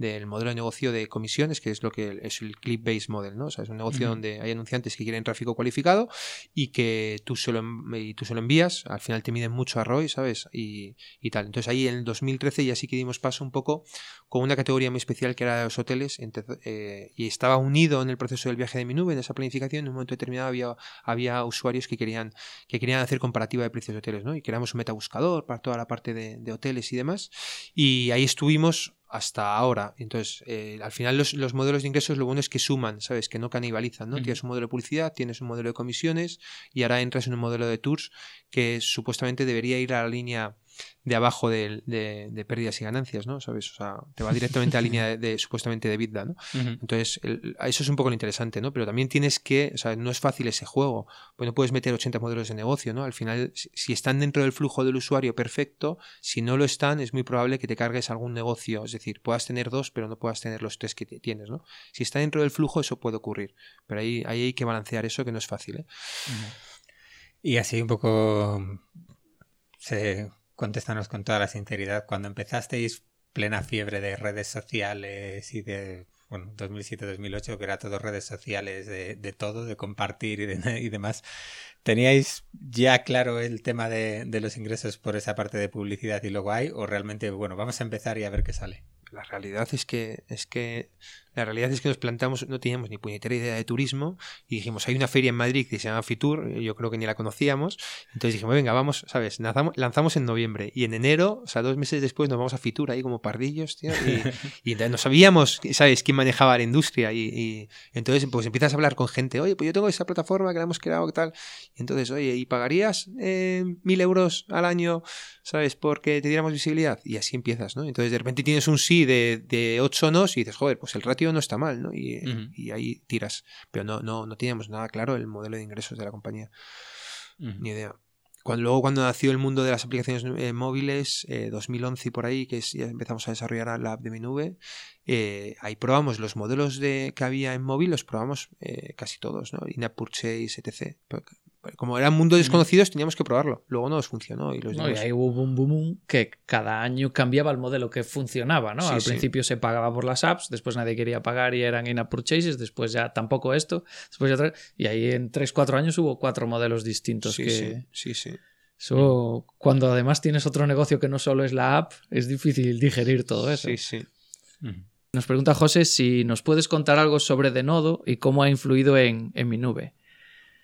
del modelo de negocio de comisiones, que es lo que es el clip-based model, ¿no? O sea, es un negocio donde hay anunciantes que quieren tráfico cualificado y que tú se lo, y tú se lo envías, al final te miden mucho a ROI, ¿sabes? Y, y tal. Entonces ahí en el 2013 ya sí que dimos paso un poco con una categoría muy especial que era de los hoteles eh, y estaba unido en el proceso del viaje de mi nube, en esa planificación, en un momento determinado había, había usuarios que querían, que querían hacer comparativa de precios de hoteles, ¿no? Y creamos un metabuscador para toda la parte de, de hoteles y demás. Y ahí estuvimos hasta ahora. Entonces, eh, al final los, los modelos de ingresos lo bueno es que suman, ¿sabes? Que no canibalizan, ¿no? Tienes un modelo de publicidad, tienes un modelo de comisiones y ahora entras en un modelo de tours que supuestamente debería ir a la línea de abajo de, de pérdidas y ganancias, ¿no? ¿Sabes? O sea, te va directamente a la línea de, de, supuestamente de EBITDA, ¿no? Entonces, el- eso es un poco lo interesante, ¿no? Pero también tienes que, o sea, no es fácil ese juego, pues no puedes meter 80 modelos de negocio, ¿no? Al final, si, están dentro del flujo del usuario perfecto, si no lo están, es muy probable que te cargues algún negocio, es decir, puedas tener dos, pero no puedas tener los tres que tienes, ¿no? Si está dentro del flujo, eso puede ocurrir, pero ahí, ahí hay que balancear eso, que no es fácil, ¿eh?
Y así un poco se contéstanos con toda la sinceridad. Cuando empezasteis plena fiebre de redes sociales y de bueno, 2007-2008, que era todo redes sociales de, de todo, de compartir y, y demás, ¿teníais ya claro el tema de, de los ingresos por esa parte de publicidad y luego hay? ¿O realmente, bueno, vamos a empezar y a ver qué sale?
La realidad es que, es que la realidad es que nos plantamos, no teníamos ni puñetera idea de turismo y dijimos, hay una feria en Madrid que se llama Fitur, yo creo que ni la conocíamos, entonces dijimos, venga, vamos, ¿sabes? Lanzamos, lanzamos en noviembre y en enero, o sea, dos meses después nos vamos a Fitur ahí como pardillos, tío, y, y entonces no sabíamos, ¿sabes?, quién manejaba la industria y, y entonces pues empiezas a hablar con gente, oye, pues yo tengo esa plataforma que la hemos creado, ¿qué tal? Y entonces, oye, ¿y pagarías eh, mil euros al año, ¿sabes?, porque te diéramos visibilidad y así empiezas, ¿no? Entonces de repente tienes un sí de, de ocho nos y dices, joder, pues el no está mal, ¿no? Y, ahí tiras. Pero no, no, no teníamos nada claro el modelo de ingresos de la compañía, ni idea. Cuando, luego cuando nació el mundo de las aplicaciones eh, móviles, eh, 2011 y por ahí, que es- ya empezamos a desarrollar la app de mi nube, eh, ahí probamos los modelos de, que había en móvil, los probamos eh, casi todos, ¿no? In-app purchase, etc. Como eran mundos desconocidos, teníamos que probarlo. Luego no nos funcionó y los
No, y
dimos-
ahí hubo un boom, boom que cada año cambiaba el modelo que funcionaba, ¿no?
Sí,
Al
sí.
principio se pagaba por las apps, después nadie quería pagar y eran in-app purchases, después ya tampoco esto, después ya otra- y ahí en 3-4 años hubo cuatro modelos distintos
Sí,
que
sí, sí, sí.
eso cuando además tienes otro negocio que no solo es la app, es difícil digerir todo eso.
Sí, sí.
Nos pregunta José si nos puedes contar algo sobre Denodo y cómo ha influido en, en mi nube.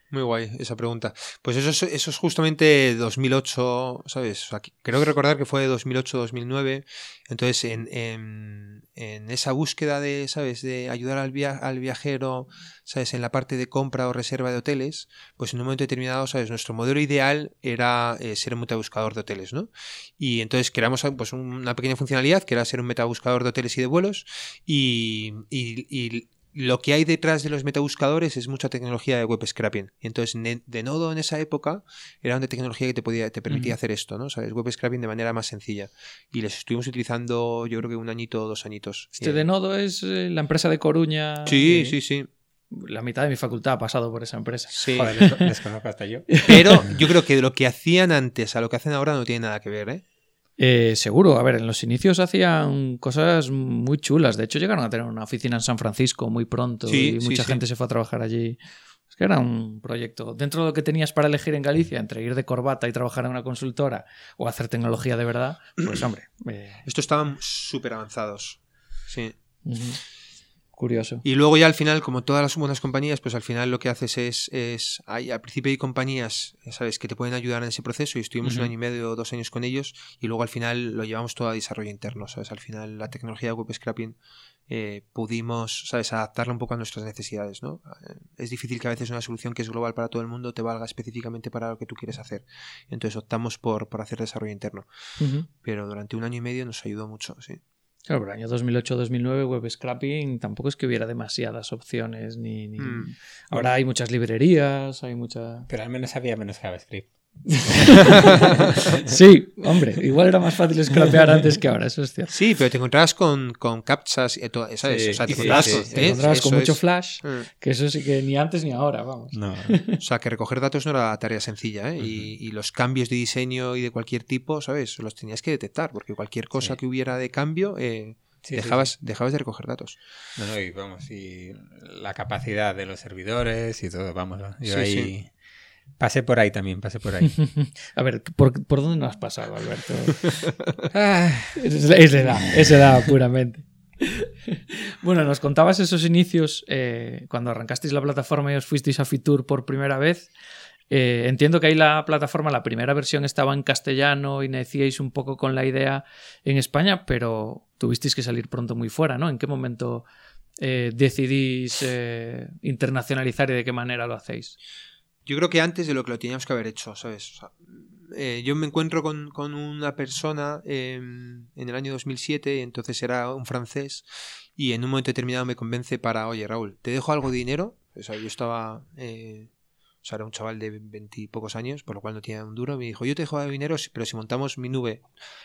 Muy guay esa pregunta. Pues eso es, eso es justamente 2008, ¿sabes? O creo que recordar que fue de 2008-2009. Entonces, en, en- en esa búsqueda de, ¿sabes? De ayudar al, via- al viajero, ¿sabes? En la parte de compra o reserva de hoteles, pues en un momento determinado, ¿sabes? Nuestro modelo ideal era eh, ser un metabuscador de hoteles, ¿no? Y entonces creamos pues, una pequeña funcionalidad que era ser un metabuscador de hoteles y de vuelos y- y lo que hay detrás de los metabuscadores es mucha tecnología de web scraping. Y entonces, de nodo en esa época, era una tecnología que te, podía, te permitía hacer esto, ¿no? ¿Sabes? Web scraping de manera más sencilla. Y les estuvimos utilizando, yo creo que un añito o dos añitos.
Este
Eh,
Denodo es eh, la empresa de Coruña.
Sí, sí, sí.
La mitad de mi facultad ha pasado por esa empresa.
sí.
Joder, les, les conozco hasta yo.
Pero yo creo que lo que hacían antes a lo que hacen ahora no tiene nada que ver, ¿eh?
Eh, seguro, a ver, en los inicios hacían cosas muy chulas. De hecho, llegaron a tener una oficina en San Francisco muy pronto
Sí,
y mucha
sí.
gente se fue a trabajar allí. Es que era un proyecto. Dentro de lo que tenías para elegir en Galicia, entre ir de corbata y trabajar en una consultora o hacer tecnología de verdad, pues hombre, eh,
Estos estaban súper avanzados. Sí.
Curioso.
Y luego ya al final, como todas las buenas compañías, pues al final lo que haces es, es hay, al principio hay compañías, sabes, que te pueden ayudar en ese proceso y estuvimos un año y medio o dos años con ellos y luego al final lo llevamos todo a desarrollo interno, sabes, al final la tecnología de web scrapping eh, pudimos, sabes, adaptarla un poco a nuestras necesidades, ¿no? Eh, Es difícil que a veces una solución que es global para todo el mundo te valga específicamente para lo que tú quieres hacer. Entonces optamos por, por hacer desarrollo interno. Pero durante un año y medio nos ayudó mucho, sí.
Claro, pero el año 2008-2009 web scrapping tampoco es que hubiera demasiadas opciones ni, ni-
Mm.
Ahora hay muchas librerías, hay mucha...
Pero al menos había menos JavaScript.
Sí, hombre, igual era más fácil scrapear antes que ahora, eso es cierto.
Sí, pero te encontrabas con, con captchas y todo, ¿sabes?
Sí,
o sea, te encontrabas
sí,
con,
sí.
Te
¿eh?
encontrabas con
Eso
mucho
es-
flash,
Mm.
que eso sí que ni antes ni ahora, vamos.
No.
O sea, que recoger datos no era tarea sencilla, ¿eh? y, y los cambios de diseño y de cualquier tipo, ¿sabes? Los tenías que detectar, porque cualquier cosa
Sí.
que hubiera de cambio eh, dejabas, dejabas de recoger datos.
No, no, y vamos, y la capacidad de los servidores y todo, vamos. Yo ahí pasé por ahí también, pasé por ahí.
A ver, ¿por, dónde no has pasado, Alberto? Ah, es, edad, es edad puramente. Bueno, nos contabas esos inicios eh, cuando arrancasteis la plataforma y os fuisteis a Fitur por primera vez. Eh, entiendo que ahí la plataforma, la primera versión estaba en castellano y decíais un poco con la idea en España, pero tuvisteis que salir pronto muy fuera, ¿no? ¿En qué momento eh, decidís internacionalizar y de qué manera lo hacéis?
Yo creo que antes de lo que lo teníamos que haber hecho, ¿sabes? Eh, yo me encuentro con, una persona em, en el año 2007, entonces era un francés, y en un momento determinado me convence para, oye Raúl, te dejo algo de dinero. O sea, yo estaba, eh, o sea, era un chaval de veintipocos años, por lo cual no tenía un duro. Me dijo, yo te dejo de dinero, pero si montamos mi nube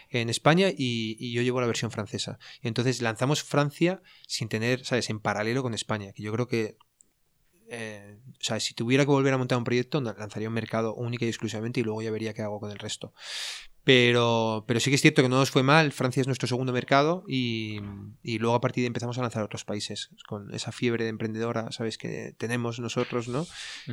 en España y, yo llevo la versión francesa. Entonces lanzamos Francia sin tener, ¿sabes?, en paralelo con España, que yo creo que eh, o sea, si tuviera que volver a montar un proyecto, lanzaría un mercado único y exclusivamente y luego ya vería qué hago con el resto. Pero, pero sí que es cierto que no nos fue mal. Francia es nuestro segundo mercado y, y, luego a partir de ahí empezamos a lanzar otros países con esa fiebre de emprendedora, ¿sabes? Que tenemos nosotros, ¿no?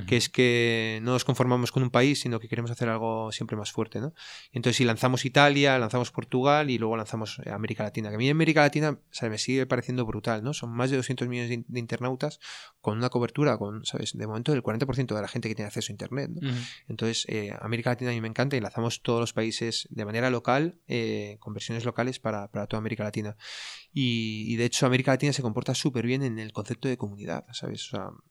Que es que no nos conformamos con un país, sino que queremos hacer algo siempre más fuerte, ¿no? entonces, si lanzamos Italia, lanzamos Portugal y luego lanzamos eh, América Latina, que a mí América Latina. Me sigue pareciendo brutal, ¿no? Son más de 200 millones de, internautas con una cobertura, con, ¿sabes? De momento, del 40% de la gente que tiene acceso a Internet, ¿no? Entonces, eh, América Latina a mí me encanta y lanzamos todos los países de manera local, eh, con versiones locales para, toda América Latina. Y, de hecho América Latina se comporta súper bien en el concepto de comunidad, ¿sabes?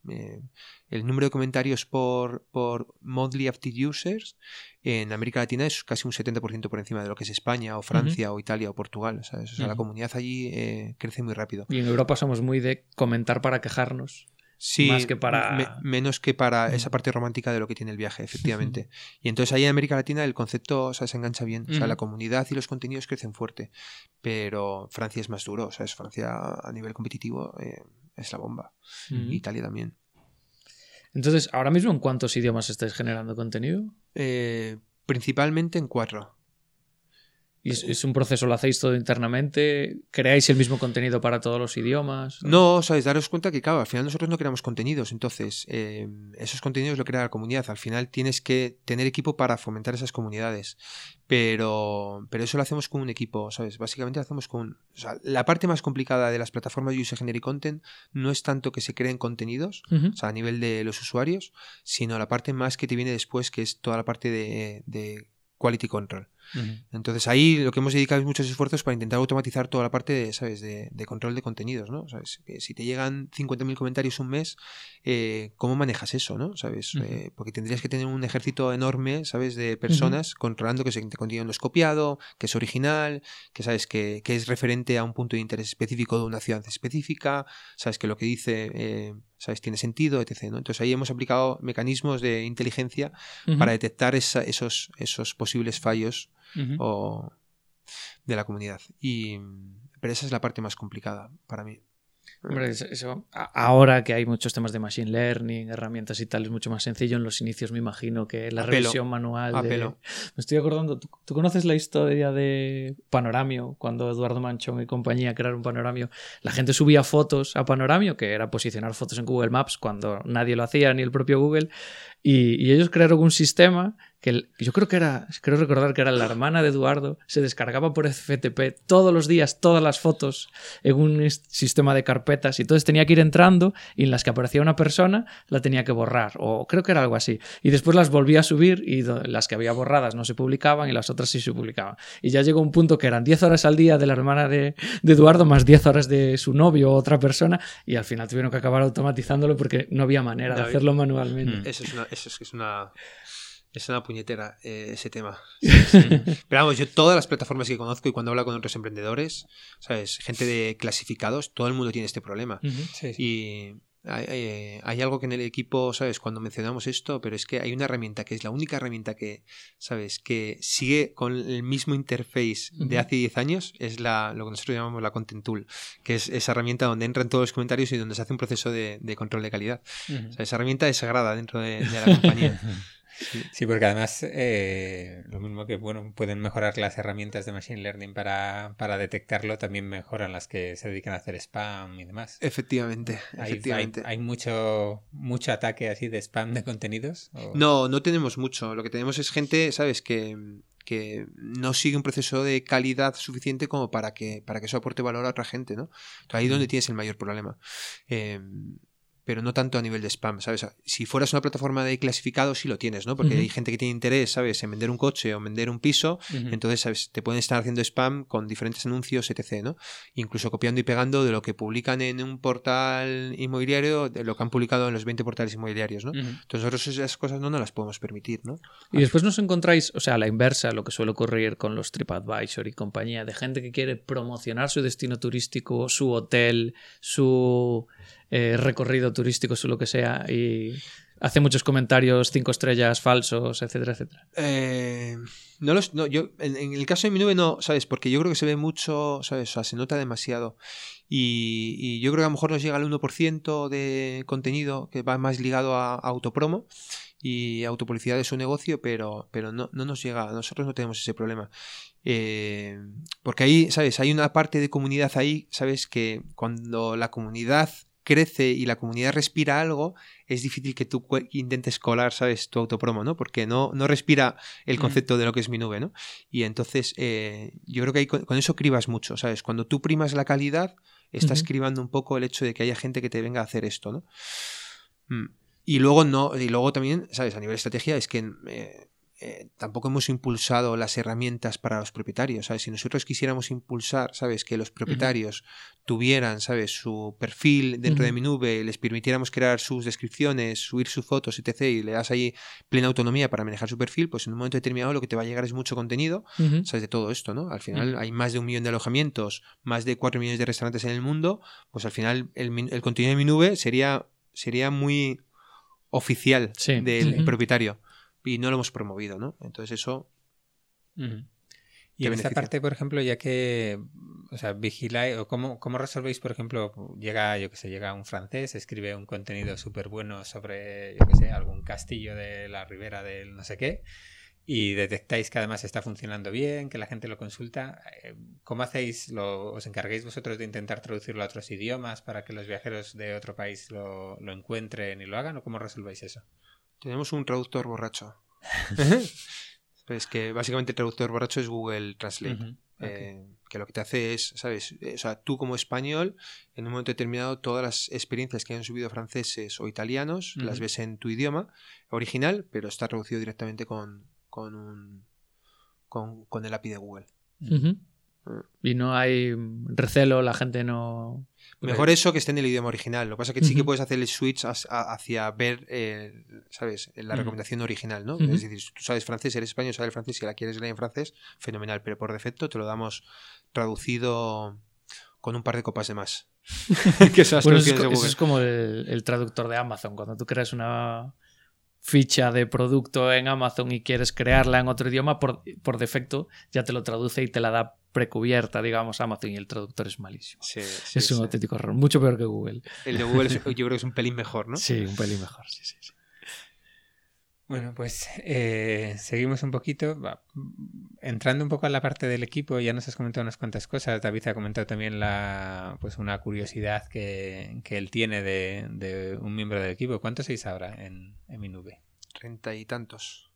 Eh, el número de comentarios por, por monthly active users en América Latina es casi un 70% por encima de lo que es España o Francia o Italia o Portugal, ¿sabes? O sea, la comunidad allí eh, crece muy rápido.
Y en Europa somos muy de comentar para quejarnos.
Sí,
más que para...
menos que para esa parte romántica de lo que tiene el viaje, efectivamente. y entonces ahí en América Latina el concepto se engancha bien. O sea, la comunidad y los contenidos crecen fuerte. Pero Francia es más duro. O sea, es Francia a nivel competitivo eh, es la bomba. Italia también.
Entonces, ahora mismo, ¿en cuántos idiomas estáis generando contenido?
Eh, principalmente en cuatro.
¿Y es, un proceso, lo hacéis todo internamente? ¿Creáis el mismo contenido para todos los idiomas?
No, sabéis, daros cuenta que, claro, al final nosotros no creamos contenidos, entonces eh, esos contenidos lo crea la comunidad. Al final tienes que tener equipo para fomentar esas comunidades. Pero, pero eso lo hacemos con un equipo, ¿sabes? Básicamente lo hacemos con. O sea, la parte más complicada de las plataformas de User Generic Content no es tanto que se creen contenidos, o sea, a nivel de los usuarios, sino la parte más que te viene después, que es toda la parte de, de quality control. Entonces ahí lo que hemos dedicado es muchos esfuerzos para intentar automatizar toda la parte de, ¿sabes? de, control de contenidos, ¿no? ¿Sabes? si te llegan 50.000 comentarios un mes, eh, ¿cómo manejas eso, no? ¿Sabes? Eh, porque tendrías que tener un ejército enorme, ¿sabes? De personas controlando que ese contenido no es copiado, que es original, que sabes que, es referente a un punto de interés específico de una ciudad específica, sabes que lo que dice eh, ¿sabes? Tiene sentido, etc. Entonces ahí hemos aplicado mecanismos de inteligencia para detectar esos, esos posibles fallos o de la comunidad. Y, pero esa es la parte más complicada para mí.
Hombre, eso, ahora que hay muchos temas de machine learning, herramientas y tal, es mucho más sencillo. En los inicios me imagino que la revisión manual. Me estoy acordando, ¿tú, conoces la historia de Panoramio? Cuando Eduardo Manchón y compañía crearon Panoramio, la gente subía fotos a Panoramio, que era posicionar fotos en Google Maps cuando nadie lo hacía, ni el propio Google. Y ellos crearon un sistema que yo creo que era, creo recordar que era la hermana de Eduardo, se descargaba por FTP todos los días todas las fotos en un sistema de carpetas y entonces tenía que ir entrando y en las que aparecía una persona la tenía que borrar o creo que era algo así y después las volvía a subir y las que había borradas no se publicaban y las otras sí se publicaban y ya llegó un punto que eran 10 horas al día de la hermana de, Eduardo más 10 horas de su novio o otra persona y al final tuvieron que acabar automatizándolo porque no había manera de hacerlo manualmente.
Mm. Eso es una, eso es una es una puñetera eh, ese tema. Pero vamos, yo todas las plataformas que conozco y cuando hablo con otros emprendedores, ¿sabes? Gente de clasificados, todo el mundo tiene este problema. Y hay, algo que en el equipo, ¿sabes? Cuando mencionamos esto, pero es que hay una herramienta que es la única herramienta que, ¿sabes? Que sigue con el mismo interface de hace 10 años, es la, lo que nosotros llamamos la Content Tool, que es esa herramienta donde entran todos los comentarios y donde se hace un proceso de, control de calidad. esa herramienta es sagrada dentro de la compañía.
Sí, porque además eh, lo mismo que bueno pueden mejorar las herramientas de Machine Learning para, para, detectarlo, también mejoran las que se dedican a hacer spam y demás.
Efectivamente,
¿Hay,
efectivamente.
Hay, mucho, mucho ataque así de spam de contenidos?
No, no tenemos mucho. Lo que tenemos es gente, ¿sabes? Que, que no sigue un proceso de calidad suficiente como para que, para que eso aporte valor a otra gente, ¿no? ahí es donde tienes el mayor problema. Eh, pero no tanto a nivel de spam, ¿sabes? Si fueras una plataforma de clasificado, sí lo tienes, ¿no? Porque hay gente que tiene interés, ¿sabes? En vender un coche o vender un piso, entonces, ¿sabes? Te pueden estar haciendo spam con diferentes anuncios, etc., ¿no? Incluso copiando y pegando de lo que publican en un portal inmobiliario, de lo que han publicado en los 20 portales inmobiliarios, ¿no? Entonces nosotros esas cosas no nos las podemos permitir, ¿no?
Y después nos encontráis, o sea, a la inversa, lo que suele ocurrir con los TripAdvisor y compañía, de gente que quiere promocionar su destino turístico, su hotel, su eh, recorrido turístico o lo que sea y hace muchos comentarios cinco estrellas falsos, etcétera, etcétera.
Eh, no los, no, yo, en, el caso de mi nube no, ¿sabes? Porque yo creo que se ve mucho, ¿sabes? O sea, se nota demasiado. Y, yo creo que a lo mejor nos llega al 1% de contenido que va más ligado a, autopromo y autopublicidad de su negocio, pero, pero no, no nos llega, nosotros no tenemos ese problema. Eh, porque ahí, ¿sabes? Hay una parte de comunidad ahí, ¿sabes? Que cuando la comunidad crece y la comunidad respira algo, es difícil que tú intentes colar, ¿sabes? Tu autopromo, ¿no? Porque no, no respira el concepto de lo que es mi nube, ¿no? Y entonces eh, yo creo que con, eso cribas mucho, ¿sabes? Cuando tú primas la calidad, estás cribando un poco el hecho de que haya gente que te venga a hacer esto, ¿no? Mm. Y luego no, y luego también, ¿sabes? A nivel de estrategia es que eh, eh, tampoco hemos impulsado las herramientas para los propietarios, ¿sabes? Si nosotros quisiéramos impulsar, ¿sabes? Que los propietarios tuvieran, ¿sabes? Su perfil dentro de mi nube, les permitiéramos crear sus descripciones, subir sus fotos, etc. y le das ahí plena autonomía para manejar su perfil, pues en un momento determinado lo que te va a llegar es mucho contenido, ¿sabes? De todo esto, ¿no? Al final hay más de un millón de alojamientos, más de cuatro millones de restaurantes en el mundo, pues al final el, el contenido de mi nube sería, sería muy oficial del propietario y no lo hemos promovido, ¿no? Entonces eso...
Y en esta parte, por ejemplo, ya que, o sea, vigiláis, o cómo, cómo resolvéis, por ejemplo, llega, yo que sé, llega un francés, escribe un contenido súper bueno sobre, yo que sé, algún castillo de la ribera del no sé qué, y detectáis que además está funcionando bien, que la gente lo consulta, eh, ¿cómo hacéis? Lo, ¿Os encargáis vosotros de intentar traducirlo a otros idiomas para que los viajeros de otro país lo, lo encuentren y lo hagan? ¿O cómo resolvéis eso?
Tenemos un traductor borracho. es que básicamente el traductor borracho es Google Translate. Eh, que lo que te hace es, ¿sabes? Eh, o sea, tú como español, en un momento determinado, todas las experiencias que han subido franceses o italianos, las ves en tu idioma original, pero está traducido directamente con, con, un, con, el API de Google.
Y no hay recelo, la gente no...
Mejor eso que esté en el idioma original. Lo que pasa es que sí que puedes hacer el switch hacia ver, eh, ¿sabes? La recomendación original, ¿no? Es decir, si tú sabes francés, eres español, sabes francés y la quieres leer en francés, fenomenal. Pero por defecto te lo damos traducido con un par de copas de más.
que eso, es, como el, traductor de Amazon. Cuando tú creas una ficha de producto en Amazon y quieres crearla en otro idioma, por, por defecto ya te lo traduce y te la da precubierta, digamos, Amazon y el traductor es malísimo. es un auténtico error, mucho peor que Google.
El de Google yo creo que es un pelín mejor, ¿no?
Sí, un pelín mejor, sí, sí.
Bueno, pues eh, seguimos un poquito. entrando un poco a la parte del equipo, ya nos has comentado unas cuantas cosas. David ha comentado también la, pues una curiosidad que, él tiene de, un miembro del equipo. ¿Cuántos sois ahora en, en mi nube?
Treinta y tantos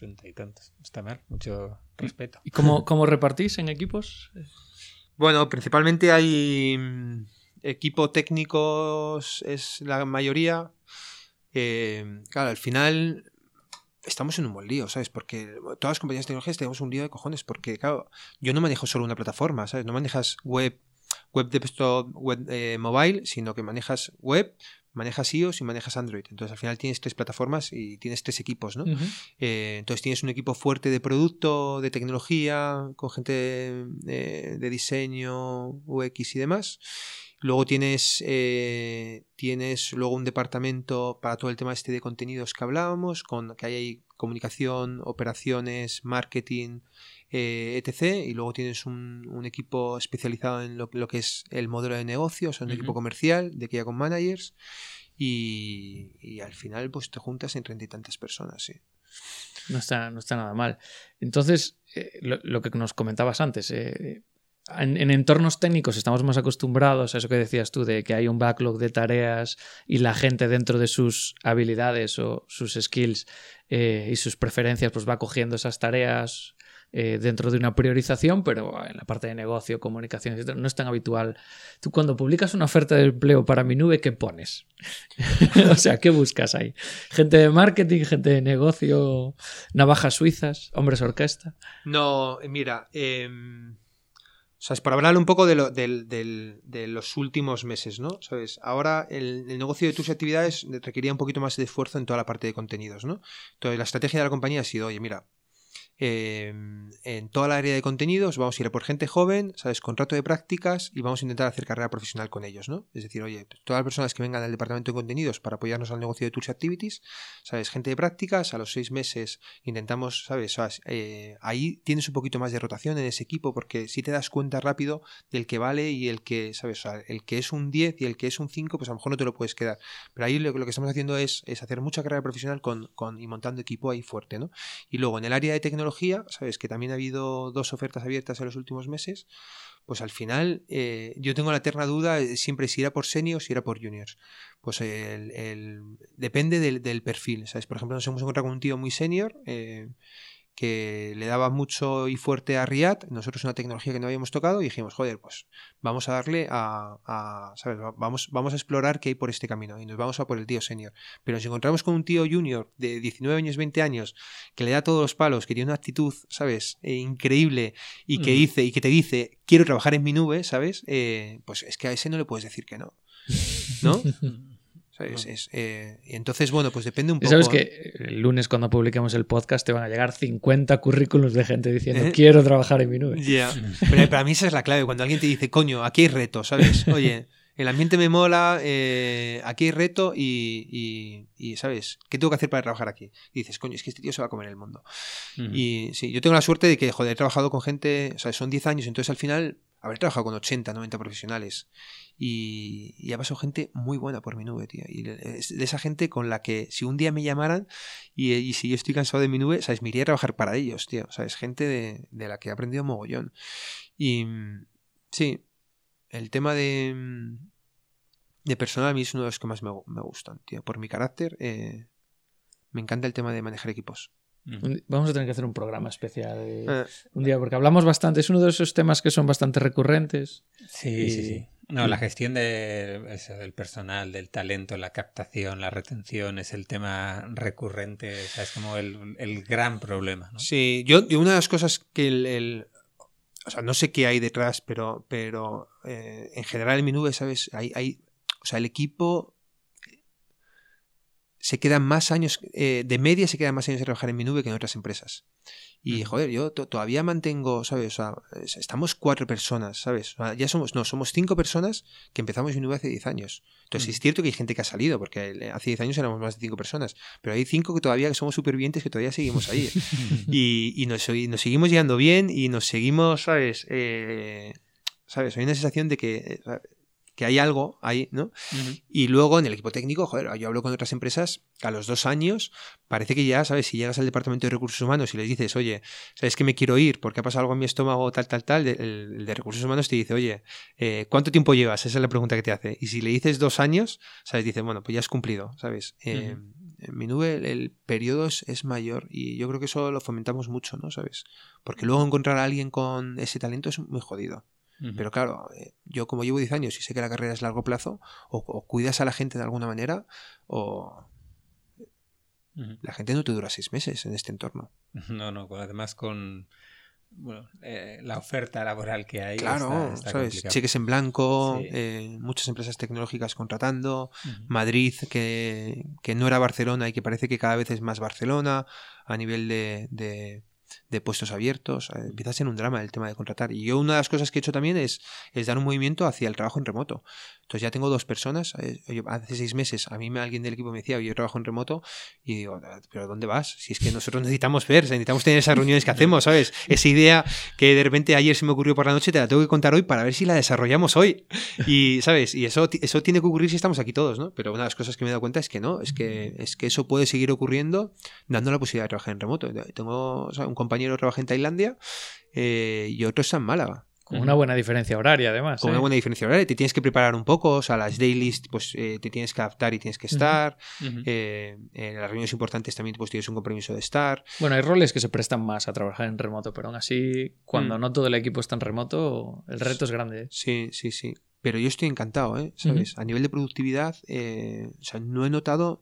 y tantos. Está mal, mucho respeto.
¿Y cómo, cómo repartís en equipos?
Bueno, principalmente hay mm, equipo técnicos, es la mayoría. Eh, claro, al final estamos en un buen lío, ¿sabes? Porque todas las compañías tecnológicas tenemos un lío de cojones, porque, claro, yo no manejo solo una plataforma, ¿sabes? No manejas web, web desktop, web eh, mobile, sino que manejas web, manejas iOS y manejas Android. Entonces al final tienes tres plataformas y tienes tres equipos, ¿no? Eh, entonces tienes un equipo fuerte de producto, de tecnología, con gente de, diseño, UX y demás. Luego tienes, eh, tienes luego un departamento para todo el tema este de contenidos que hablábamos, con que hay comunicación, operaciones, marketing, eh, etc. Y luego tienes un, equipo especializado en lo, que es el modelo de negocio, o sea, un equipo comercial de que con managers. Y, al final, pues te juntas en treinta y tantas personas, sí.
No está, no está nada mal. Entonces, eh, lo, lo, que nos comentabas antes, eh, en, en, entornos técnicos estamos más acostumbrados a eso que decías tú, de que hay un backlog de tareas y la gente dentro de sus habilidades o sus skills eh, y sus preferencias pues va cogiendo esas tareas eh, dentro de una priorización, pero en la parte de negocio, comunicación, etc., no es tan habitual. Tú cuando publicas una oferta de empleo para mi nube, ¿qué pones? o sea, ¿qué buscas ahí? Gente de marketing, gente de negocio, navajas suizas, hombres orquesta.
No, mira, eh... O sea, es para hablar un poco de, los últimos meses, ¿no? ¿Sabes? Ahora el, el, negocio de tus actividades requería un poquito más de esfuerzo en toda la parte de contenidos, ¿no? Entonces la estrategia de la compañía ha sido, oye, mira, eh, en toda la área de contenidos vamos a ir a por gente joven, ¿sabes? Contrato de prácticas y vamos a intentar hacer carrera profesional con ellos, ¿no? Es decir, oye, todas las personas que vengan del departamento de contenidos para apoyarnos al negocio de Tools Activities, ¿sabes? Gente de prácticas, a los seis meses intentamos, ¿sabes? Eh, ahí tienes un poquito más de rotación en ese equipo porque si te das cuenta rápido del que vale y el que, ¿sabes? El que es un 10 y el que es un 5, pues a lo mejor no te lo puedes quedar. Pero ahí lo, lo que estamos haciendo es, es, hacer mucha carrera profesional con, con, y montando equipo ahí fuerte, ¿no? Y luego en el área de tecnología, sabes que también ha habido dos ofertas abiertas en los últimos meses, pues al final eh, yo tengo la eterna duda siempre si era por seniors, si era por juniors. Pues el, depende del, del, perfil, ¿sabes? Por ejemplo, nos hemos encontrado con un tío muy senior. Eh, que le daba mucho y fuerte a Riad, nosotros una tecnología que no habíamos tocado y dijimos, joder, pues vamos a darle a, a ¿sabes? Vamos, vamos a explorar qué hay por este camino y nos vamos a por el tío senior. Pero nos encontramos con un tío junior de 19 años, 20 años, que le da todos los palos, que tiene una actitud, ¿sabes? Eh, increíble y que, mm. dice, y que te dice, quiero trabajar en mi nube, ¿sabes? Eh, pues es que a ese no le puedes decir que no. ¿No? Es, es, eh, entonces, bueno, pues depende un poco.
Sabes que el lunes cuando publiquemos el podcast te van a llegar 50 currículos de gente diciendo ¿Eh? quiero trabajar en mi nube.
Yeah. Pero para mí esa es la clave. Cuando alguien te dice, coño, aquí hay reto, ¿sabes? Oye, el ambiente me mola, eh, aquí hay reto y, y, y, ¿sabes? ¿Qué tengo que hacer para trabajar aquí? Y dices, coño, es que este tío se va a comer el mundo. Uh -huh. Y sí, yo tengo la suerte de que, joder, he trabajado con gente, o sea, son 10 años, entonces al final haber trabajado con 80, 90 profesionales y, y ha pasado gente muy buena por mi nube, tío. Y es de esa gente con la que si un día me llamaran y, si yo estoy cansado de mi nube, ¿sabes? Me iría a trabajar para ellos, tío. ¿Sabes? Gente de, la que he aprendido mogollón. Y sí, el tema de, de personal a mí es uno de los que más me, me gustan, tío. Por mi carácter, eh, me encanta el tema de manejar equipos.
Vamos a tener que hacer un programa especial eh, un día, porque hablamos bastante. Es uno de esos temas que son bastante recurrentes.
Sí, y... sí, sí. No, la gestión de, eso, del personal, del talento, la captación, la retención es el tema recurrente, o sea, es como el, el gran problema. ¿no?
Sí, yo, yo, una de las cosas que el, el, O sea, no sé qué hay detrás, pero, pero eh, en general en mi nube, ¿sabes? Hay, hay, o sea, el equipo se quedan más años, eh, de media se quedan más años de trabajar en mi nube que en otras empresas. Y joder, yo todavía mantengo, ¿sabes? O sea, estamos cuatro personas, ¿sabes? O sea, ya somos, no, somos cinco personas que empezamos mi nube hace diez años. Entonces, es cierto que hay gente que ha salido, porque hace diez años éramos más de cinco personas, pero hay cinco que todavía somos supervivientes que todavía seguimos ahí. y, y, nos, y, nos, seguimos llevando bien y nos seguimos, ¿sabes? Eh, ¿Sabes? Hay una sensación de que que hay algo ahí, ¿no? Uh -huh. Y luego en el equipo técnico, joder, yo hablo con otras empresas, a los dos años, parece que ya, ¿sabes? Si llegas al departamento de recursos humanos y les dices, oye, ¿sabes que me quiero ir porque ha pasado algo en mi estómago, tal, tal, tal? El, el de recursos humanos te dice, oye, eh, ¿cuánto tiempo llevas? Esa es la pregunta que te hace. Y si le dices dos años, ¿sabes? Dice, bueno, pues ya has cumplido, ¿sabes? Uh -huh. eh, en mi nube el, el periodo es, es, mayor y yo creo que eso lo fomentamos mucho, ¿no? ¿Sabes? Porque luego encontrar a alguien con ese talento es muy jodido. Pero claro, eh, yo como llevo 10 años y sé que la carrera es largo plazo, o, o cuidas a la gente de alguna manera, o uh -huh. la gente no te dura seis meses en este entorno.
No, no, además con bueno, eh, la oferta laboral que hay.
Claro, está, está ¿sabes? Cheques en blanco, sí. eh, muchas empresas tecnológicas contratando, uh -huh. Madrid que, que, no era Barcelona y que parece que cada vez es más Barcelona a nivel de, de de puestos abiertos, eh, empieza a ser un drama el tema de contratar. Y yo una de las cosas que he hecho también es, es dar un movimiento hacia el trabajo en remoto. Entonces ya tengo dos personas, eh, hace seis meses a mí me, alguien del equipo me decía, yo trabajo en remoto y digo, ah, pero ¿dónde vas? Si es que nosotros necesitamos ver, necesitamos tener esas reuniones que hacemos, ¿sabes? Esa idea que de repente ayer se me ocurrió por la noche, te la tengo que contar hoy para ver si la desarrollamos hoy. Y, ¿sabes? Y eso, eso tiene que ocurrir si estamos aquí todos, ¿no? Pero una de las cosas que me he dado cuenta es que no, es que, es que eso puede seguir ocurriendo dando la posibilidad de trabajar en remoto. Tengo un compañero trabaja en Tailandia eh, y otro está en Málaga.
Con una buena diferencia horaria, además.
Con una ¿eh? buena diferencia horaria. Te tienes que preparar un poco, o sea, las dailies, pues eh, te tienes que adaptar y tienes que estar. en las reuniones importantes también pues, tienes un compromiso de estar.
Bueno, hay roles que se prestan más a trabajar en remoto, pero aún así, cuando mm. no todo el equipo está en remoto, el reto es grande.
Sí, sí, sí. Pero yo estoy encantado, ¿eh? ¿Sabes? A nivel de productividad, o sea, no he notado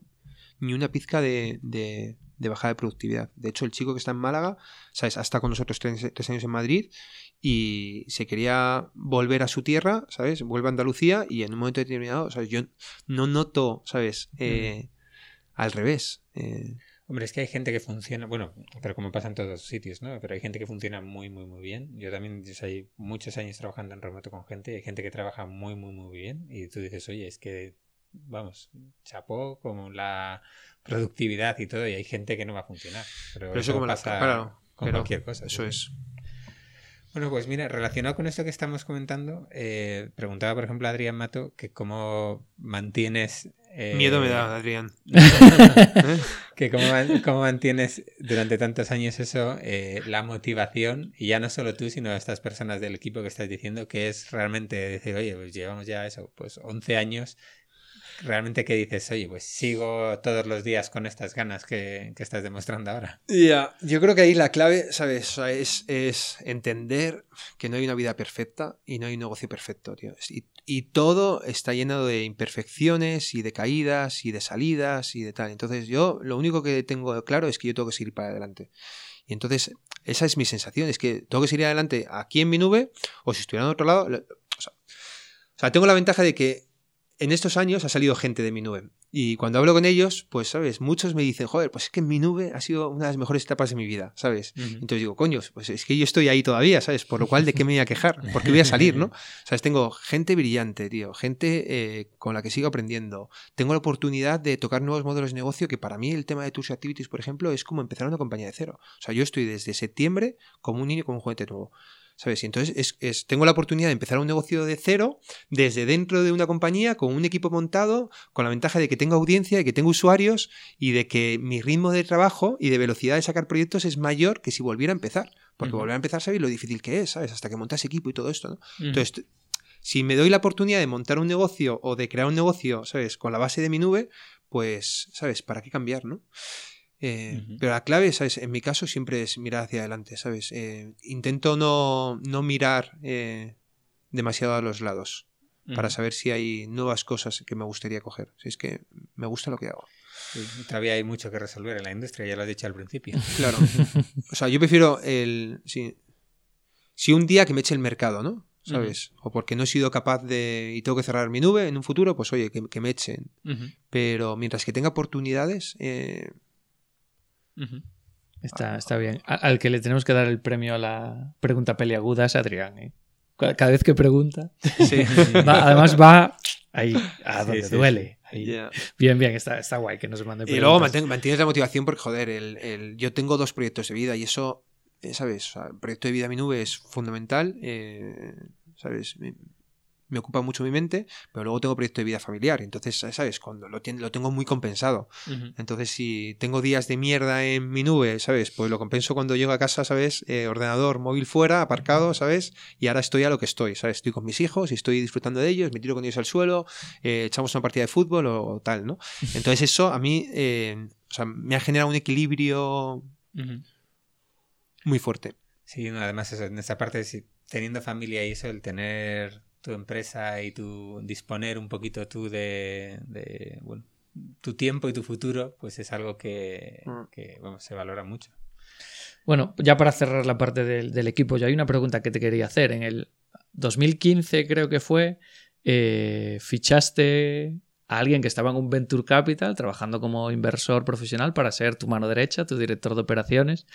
ni una pizca de, de bajada de productividad. De hecho, el chico que está en Málaga, ¿sabes? Hasta con nosotros tres, años en Madrid y se quería volver a su tierra, ¿sabes? Vuelve a Andalucía y en un momento determinado, ¿sabes? Yo no noto, ¿sabes? Eh, al revés. Eh.
Hombre, es que hay gente que funciona, bueno, pero como pasa en todos los sitios, ¿no? Pero hay gente que funciona muy, muy, muy bien. Yo también hay muchos años trabajando en remoto con gente, hay gente que trabaja muy, muy, muy bien y tú dices, oye, es que, vamos, chapó como la productividad y todo, y hay gente que no va a funcionar. Pero, eso, como pasa con cualquier cosa.
Eso es.
Bueno, pues mira, relacionado con esto que estamos comentando, eh, preguntaba, por ejemplo, a Adrián Mato que cómo mantienes...
Eh, Miedo me da, Adrián.
que cómo, mantienes durante tantos años eso, eh, la motivación, y ya no solo tú, sino estas personas del equipo que estás diciendo, que es realmente decir, oye, pues llevamos ya eso, pues 11 años realmente que dices, oye, pues sigo todos los días con estas ganas que, estás demostrando ahora.
Ya, yo creo que ahí la clave, ¿sabes? es, es, entender que no hay una vida perfecta y no hay un negocio perfecto, tío. Y, y, todo está lleno de imperfecciones y de caídas y de salidas y de tal. Entonces yo lo único que tengo claro es que yo tengo que seguir para adelante. Y entonces esa es mi sensación, es que tengo que seguir adelante aquí en mi nube o si estuviera en otro lado. o sea tengo la ventaja de que en estos años ha salido gente de mi nube. Y cuando hablo con ellos, pues, ¿sabes? Muchos me dicen, joder, pues es que mi nube ha sido una de las mejores etapas de mi vida, ¿sabes? Entonces digo, coño, pues es que yo estoy ahí todavía, ¿sabes? Por lo cual, ¿de qué me voy a quejar? Porque voy a salir, ¿no? ¿Sabes? Tengo gente brillante, tío, gente eh, con la que sigo aprendiendo. Tengo la oportunidad de tocar nuevos modelos de negocio que para mí el tema de tus activities, por ejemplo, es como empezar una compañía de cero. O sea, yo estoy desde septiembre como un niño con un juguete nuevo. ¿Sabes? Y entonces es, tengo la oportunidad de empezar un negocio de cero desde dentro de una compañía con un equipo montado, con la ventaja de que tengo audiencia, de que tengo usuarios y de que mi ritmo de trabajo y de velocidad de sacar proyectos es mayor que si volviera a empezar. Porque volver a empezar, ¿sabes lo difícil que es? ¿Sabes? Hasta que montas equipo y todo esto, ¿no? Entonces, si me doy la oportunidad de montar un negocio o de crear un negocio, ¿sabes? Con la base de mi nube, pues, ¿sabes? ¿Para qué cambiar, no? Eh, pero la clave, ¿sabes? En mi caso siempre es mirar hacia adelante, ¿sabes? Eh, intento no, no mirar eh, demasiado a los lados para saber si hay nuevas cosas que me gustaría coger. Si es que me gusta lo que hago.
todavía hay mucho que resolver en la industria, ya lo he dicho al principio.
Claro. O sea, yo prefiero el... Si, si un día que me eche el mercado, ¿no? ¿sabes? O porque no he sido capaz de... y tengo que cerrar mi nube en un futuro, pues oye, que, me echen. Pero mientras que tenga oportunidades, eh,
Está, está bien. Al que le tenemos que dar el premio a la pregunta peliaguda es Adrián. ¿eh? Cada vez que pregunta, además va ahí, a donde duele. Bien, bien, está, está guay que nos mande
preguntas. Y luego mantienes la motivación porque, joder, el, yo tengo dos proyectos de vida y eso, eh, ¿sabes? el proyecto de vida a mi nube es fundamental, eh, ¿sabes? Me ocupa mucho mi mente, pero luego tengo proyecto de vida familiar. Entonces, ¿sabes? Cuando lo, lo tengo muy compensado. Entonces, si tengo días de mierda en mi nube, ¿sabes? Pues lo compenso cuando llego a casa, ¿sabes? Eh, ordenador, móvil fuera, aparcado, ¿sabes? Y ahora estoy a lo que estoy, ¿sabes? Estoy con mis hijos y estoy disfrutando de ellos, me tiro con ellos al suelo, eh, echamos una partida de fútbol o, tal, ¿no? Entonces, eso a mí eh, o sea, me ha generado un equilibrio muy fuerte.
Sí, además eso, en esa parte, teniendo familia y eso, el tener tu empresa y tu disponer un poquito tú de, bueno, tu tiempo y tu futuro, pues es algo que, mm. se valora mucho.
Bueno, ya para cerrar la parte del, equipo, ya hay una pregunta que te quería hacer. En el 2015 creo que fue, eh, fichaste a alguien que estaba en un Venture Capital trabajando como inversor profesional para ser tu mano derecha, tu director de operaciones.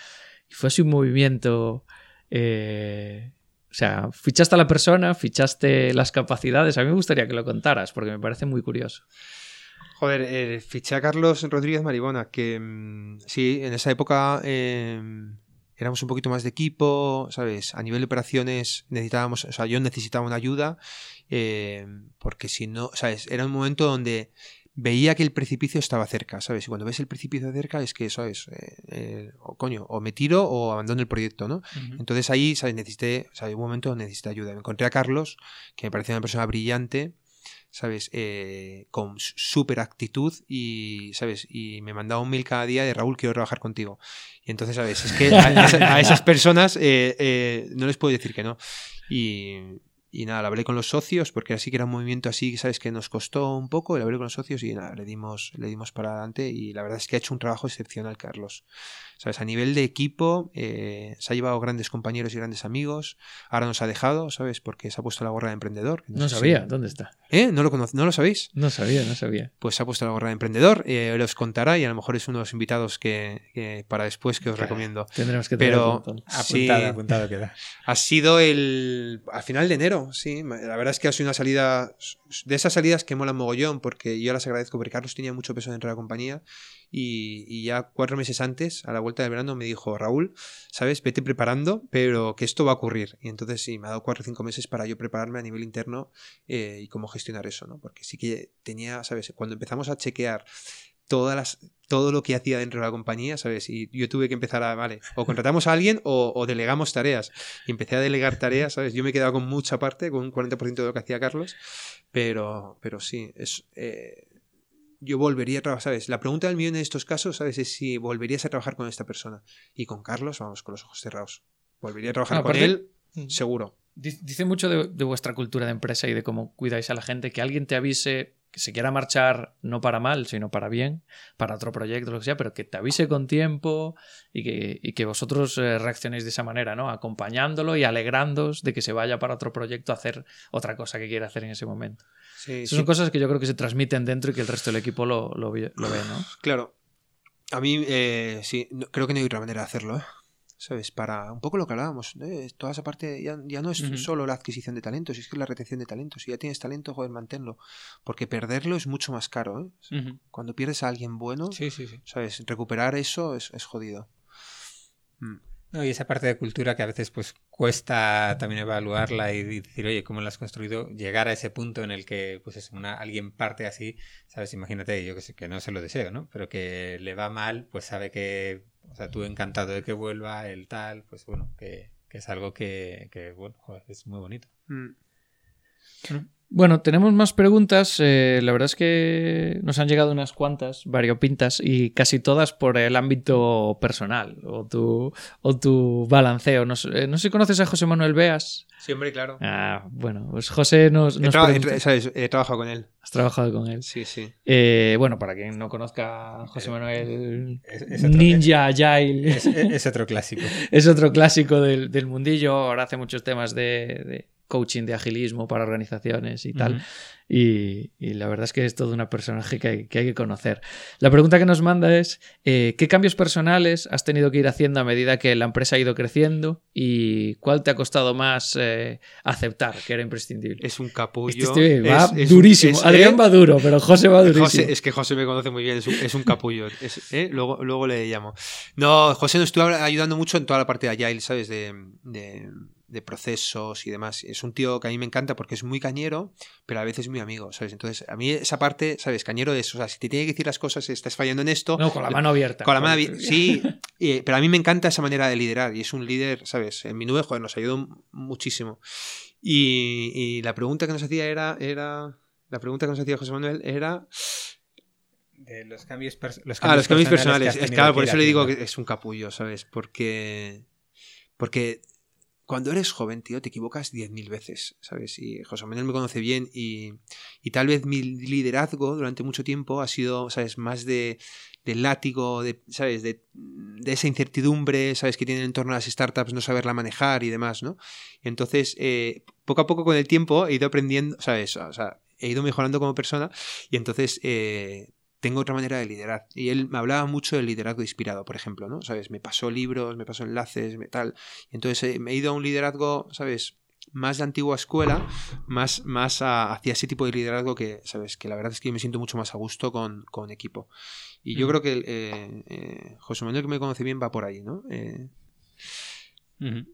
y fue así un movimiento... eh, o sea, fichaste a la persona, fichaste las capacidades. A mí me gustaría que lo contaras porque me parece muy curioso.
Joder, eh, fiché a Carlos Rodríguez Maribona, que mm, sí, en esa época eh, éramos un poquito más de equipo, ¿sabes? A nivel de operaciones necesitábamos, o sea, yo necesitaba una ayuda, eh, porque si no, ¿sabes? Era un momento donde veía que el precipicio estaba cerca, ¿sabes? Y cuando ves el precipicio cerca es que, ¿sabes? Eh, eh, o coño, o me tiro o abandono el proyecto, ¿no? Entonces ahí, ¿sabes? Necesité, o sea, en un momento necesité ayuda. Me encontré a Carlos, que me parecía una persona brillante, ¿sabes? Eh, con súper actitud y, ¿sabes? Y me mandaba un mail cada día de Raúl, quiero trabajar contigo. Y entonces, ¿sabes? Es que a, a esa- a esas personas eh, no les puedo decir que no. Y, y nada, lo hablé con los socios, porque así que era un movimiento así, ¿sabes? Que nos costó un poco, lo hablé con los socios y nada, le dimos, le dimos para adelante y la verdad es que ha hecho un trabajo excepcional, Carlos. ¿Sabes? A nivel de equipo, eh, se ha llevado grandes compañeros y grandes amigos, ahora nos ha dejado, ¿sabes? Porque se ha puesto la gorra de emprendedor.
No
sé si-
sabía, ¿dónde está?
¿Eh? ¿No lo, conoce- ¿No lo sabéis?
No sabía, no sabía.
Pues se ha puesto la gorra de emprendedor, eh, él os contará y a lo mejor es uno de los invitados que, que para después que os
Claro.
recomiendo.
Tendremos que
Pero-
tenerlo, entonces.
Apuntado,
Sí.
apuntado queda.
Ha sido el. al final de enero, sí. La verdad es que ha sido una salida. De esas salidas que molan mogollón, porque yo las agradezco, porque Carlos tenía mucho peso dentro de la compañía. Y, ya cuatro meses antes, a la vuelta del verano, me dijo: Raúl, ¿sabes? Vete preparando, pero que esto va a ocurrir. Y entonces sí, me ha dado cuatro o cinco meses para yo prepararme a nivel interno eh, y cómo gestionar eso, ¿no? Porque sí que tenía, ¿sabes? Cuando empezamos a chequear todas las, todo lo que hacía dentro de la compañía, ¿sabes? Y yo tuve que empezar a, vale, o contratamos a alguien o, o delegamos tareas. Y empecé a delegar tareas, ¿sabes? Yo me he quedado con mucha parte, con un 40% de lo que hacía Carlos, pero, pero sí, es... eh, yo volvería a trabajar, ¿sabes? La pregunta del millón en estos casos, ¿sabes? Es si volverías a trabajar con esta persona. Y con Carlos, vamos, con los ojos cerrados. Volvería a trabajar con él, seguro.
Dic- Dice mucho de, de vuestra cultura de empresa y de cómo cuidáis a la gente, que alguien te avise que se quiera marchar no para mal, sino para bien, para otro proyecto, lo que sea, pero que te avise con tiempo y que, y que vosotros eh, reaccionéis de esa manera, ¿no? Acompañándolo y alegrándoos de que se vaya para otro proyecto a hacer otra cosa que quiera hacer en ese momento.
Sí,
Esas
sí.
son cosas que yo creo que se transmiten dentro y que el resto del equipo lo, lo, ve, lo ve, ¿no?
Claro. A mí, eh, sí, no- creo que no hay otra manera de hacerlo, ¿eh? ¿Sabes? Para un poco lo que hablábamos, ¿eh? toda esa parte ya, ya no es solo la adquisición de talentos, es que es la retención de talentos. Si ya tienes talento, joder, manténlo. Porque perderlo es mucho más caro, ¿eh? Cuando pierdes a alguien bueno,
sí.
¿sabes? Recuperar eso es, es jodido. Mm.
No, y esa parte de cultura que a veces pues cuesta también evaluarla y decir, oye, ¿cómo la has construido? Llegar a ese punto en el que pues es una, alguien parte así, ¿sabes? Imagínate, yo que sé, que no se lo deseo, ¿no? Pero que le va mal, pues sabe que, o sea, tú encantado de que vuelva, el tal, pues bueno, que, que es algo que, que, bueno, joder, es muy bonito.
Mm.
Bueno, tenemos más preguntas. eh, la verdad es que nos han llegado unas cuantas, variopintas, y casi todas por el ámbito personal o tu, o tu balanceo. No, sé- eh, no sé si conoces a José Manuel Beas.
Sí, hombre, claro.
Ah, bueno, pues José nos,
He,
nos
tra- he
pregunta-
tra- ¿sabes? He trabajado con él.
Has trabajado con él.
Sí, sí.
Eh, bueno, para quien no conozca a José Manuel,
Es- es otro-
Ninja Agile,
Es, otro clásico.
es otro clásico del, del mundillo. Ahora hace muchos temas de, de coaching, de agilismo para organizaciones y tal. Y, y la verdad es que es todo un personaje que hay, que hay que conocer. La pregunta que nos manda es, eh, ¿qué cambios personales has tenido que ir haciendo a medida que la empresa ha ido creciendo? ¿Y cuál te ha costado más eh, aceptar que era imprescindible?
Es un capullo.
Este, va
Es- un-
durísimo.
es-
Adrián
¿eh?
va duro, pero José va durísimo.
José, es que José me conoce muy bien, es un, es un capullo. ¿eh? luego, luego le llamo. No, José nos estuvo ayudando mucho en toda la parte de Agile, ¿sabes? De, de- de procesos y demás. Es un tío que a mí me encanta porque es muy cañero, pero a veces muy amigo, ¿sabes? Entonces, a mí esa parte, ¿sabes? Cañero es, o sea, si te tiene que decir las cosas, estás fallando en esto.
No, con la mano abierta.
Con la mano abierta. Sí, eh, pero a mí me encanta esa manera de liderar y es un líder, ¿sabes? En mi nube, joder, nos ayudó muchísimo. Y, y la pregunta que nos hacía era, era. La pregunta que nos hacía José Manuel era.
De los cambios, pers-
Ah, los cambios personales.
has
Es claro, por eso le digo que es un capullo, ¿sabes? Porque. Porque cuando eres joven, tío, te equivocas 10.000 veces, ¿sabes? Y José Manuel me conoce bien y, y tal vez mi liderazgo durante mucho tiempo ha sido, ¿sabes? Más de, de látigo, de, ¿sabes? De, de esa incertidumbre, ¿sabes? Que tienen en torno a las startups, no saberla manejar y demás, ¿no? Entonces, eh, poco a poco con el tiempo he ido aprendiendo, ¿sabes? O sea, he ido mejorando como persona y entonces... eh, tengo otra manera de liderar. Y él me hablaba mucho del liderazgo inspirado, por ejemplo, ¿no? ¿Sabes? Me pasó libros, me pasó enlaces, me tal. Entonces eh, me he ido a un liderazgo, ¿sabes? Más de antigua escuela, más, más hacia ese tipo de liderazgo que, ¿sabes? Que la verdad es que yo me siento mucho más a gusto con, con equipo. Y yo creo que eh, eh, José Manuel, que me conoce bien, va por ahí, ¿no?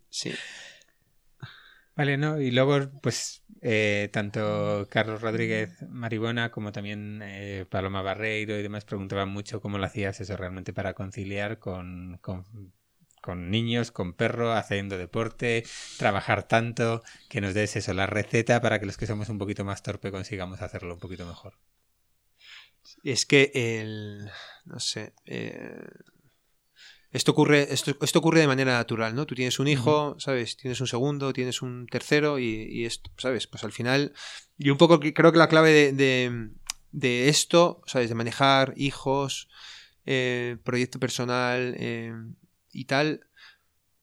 Sí.
Vale, ¿no? Y luego, pues, eh, tanto Carlos Rodríguez Maribona como también eh, Paloma Barreiro y demás preguntaban mucho cómo lo hacías eso realmente para conciliar con, con, con, niños, con perro, haciendo deporte, trabajar tanto, que nos des eso, la receta para que los que somos un poquito más torpe consigamos hacerlo un poquito mejor.
Es que el... no sé... Eh esto ocurre, esto, esto, ocurre de manera natural, ¿no? Tú tienes un hijo, ¿sabes? Tienes un segundo, tienes un tercero y, esto, ¿sabes? Pues al final, y un poco creo que la clave de, esto, ¿sabes? De manejar hijos, eh, proyecto personal eh, y tal,